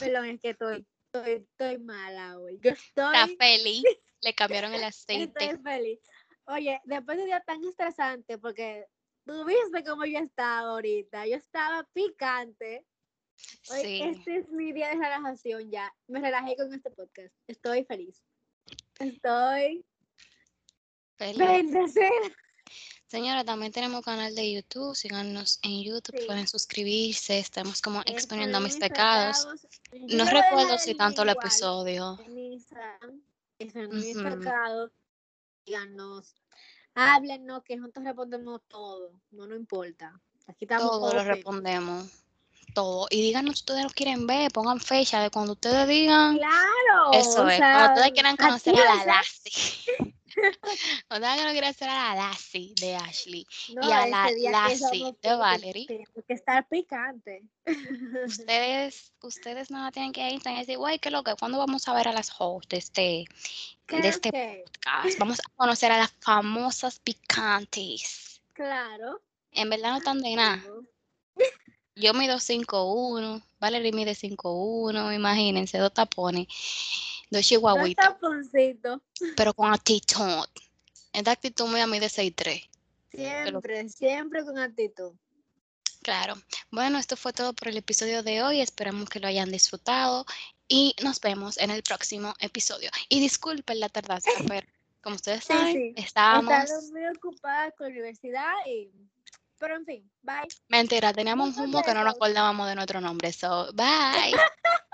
Perdón, es que estoy, estoy, estoy mala hoy. Yo estoy, Está feliz. Le cambiaron el [laughs] aceite. estoy feliz. Oye, después de un día tan estresante, porque tú viste cómo yo estaba ahorita. Yo estaba picante. Hoy, Sí. Este es mi día de relajación ya. Me relajé con este podcast. Estoy feliz. Estoy. Señora, también tenemos canal de YouTube. Síganos en YouTube. Sí. Pueden suscribirse. Estamos como exponiendo mis pecados. No recuerdo si tanto el episodio. Exponiendo mis pecados. Díganos. Háblenos, que juntos respondemos todo. No nos importa. Aquí estamos Todo lo respondemos. Todo. Y díganos si ustedes lo quieren ver. Pongan fecha de cuando ustedes digan. Claro. Eso es. sea, Cuando ustedes quieran conocer a la. Lassie. [laughs] [laughs] Que no quiere hacer a la Lassie de Ashley y a la Lassie de Valerie. Tiene que estar picante. [laughs] Ustedes, ustedes no tienen que ir y decir, güey, ¿qué lo que? ¿Cuándo vamos a ver a las hosts de este, de este podcast? Vamos a conocer a las famosas picantes. Claro. En verdad no están de nada. Yo mido 5'1, Valerie mide 5'1, imagínense, dos tapones, Dos taponcitos. Pero con actitud. Esta actitud mía mide 6'3. Siempre, siempre con actitud. Claro. Bueno, esto fue todo por el episodio de hoy. Esperamos que lo hayan disfrutado y nos vemos en el próximo episodio. Y disculpen la tardanza, [laughs] pero como ustedes saben, estábamos... muy ocupadas con la universidad y pero en fin, bye. Mentira, teníamos un humo que no nos acordábamos de nuestro nombre. So, bye. [laughs]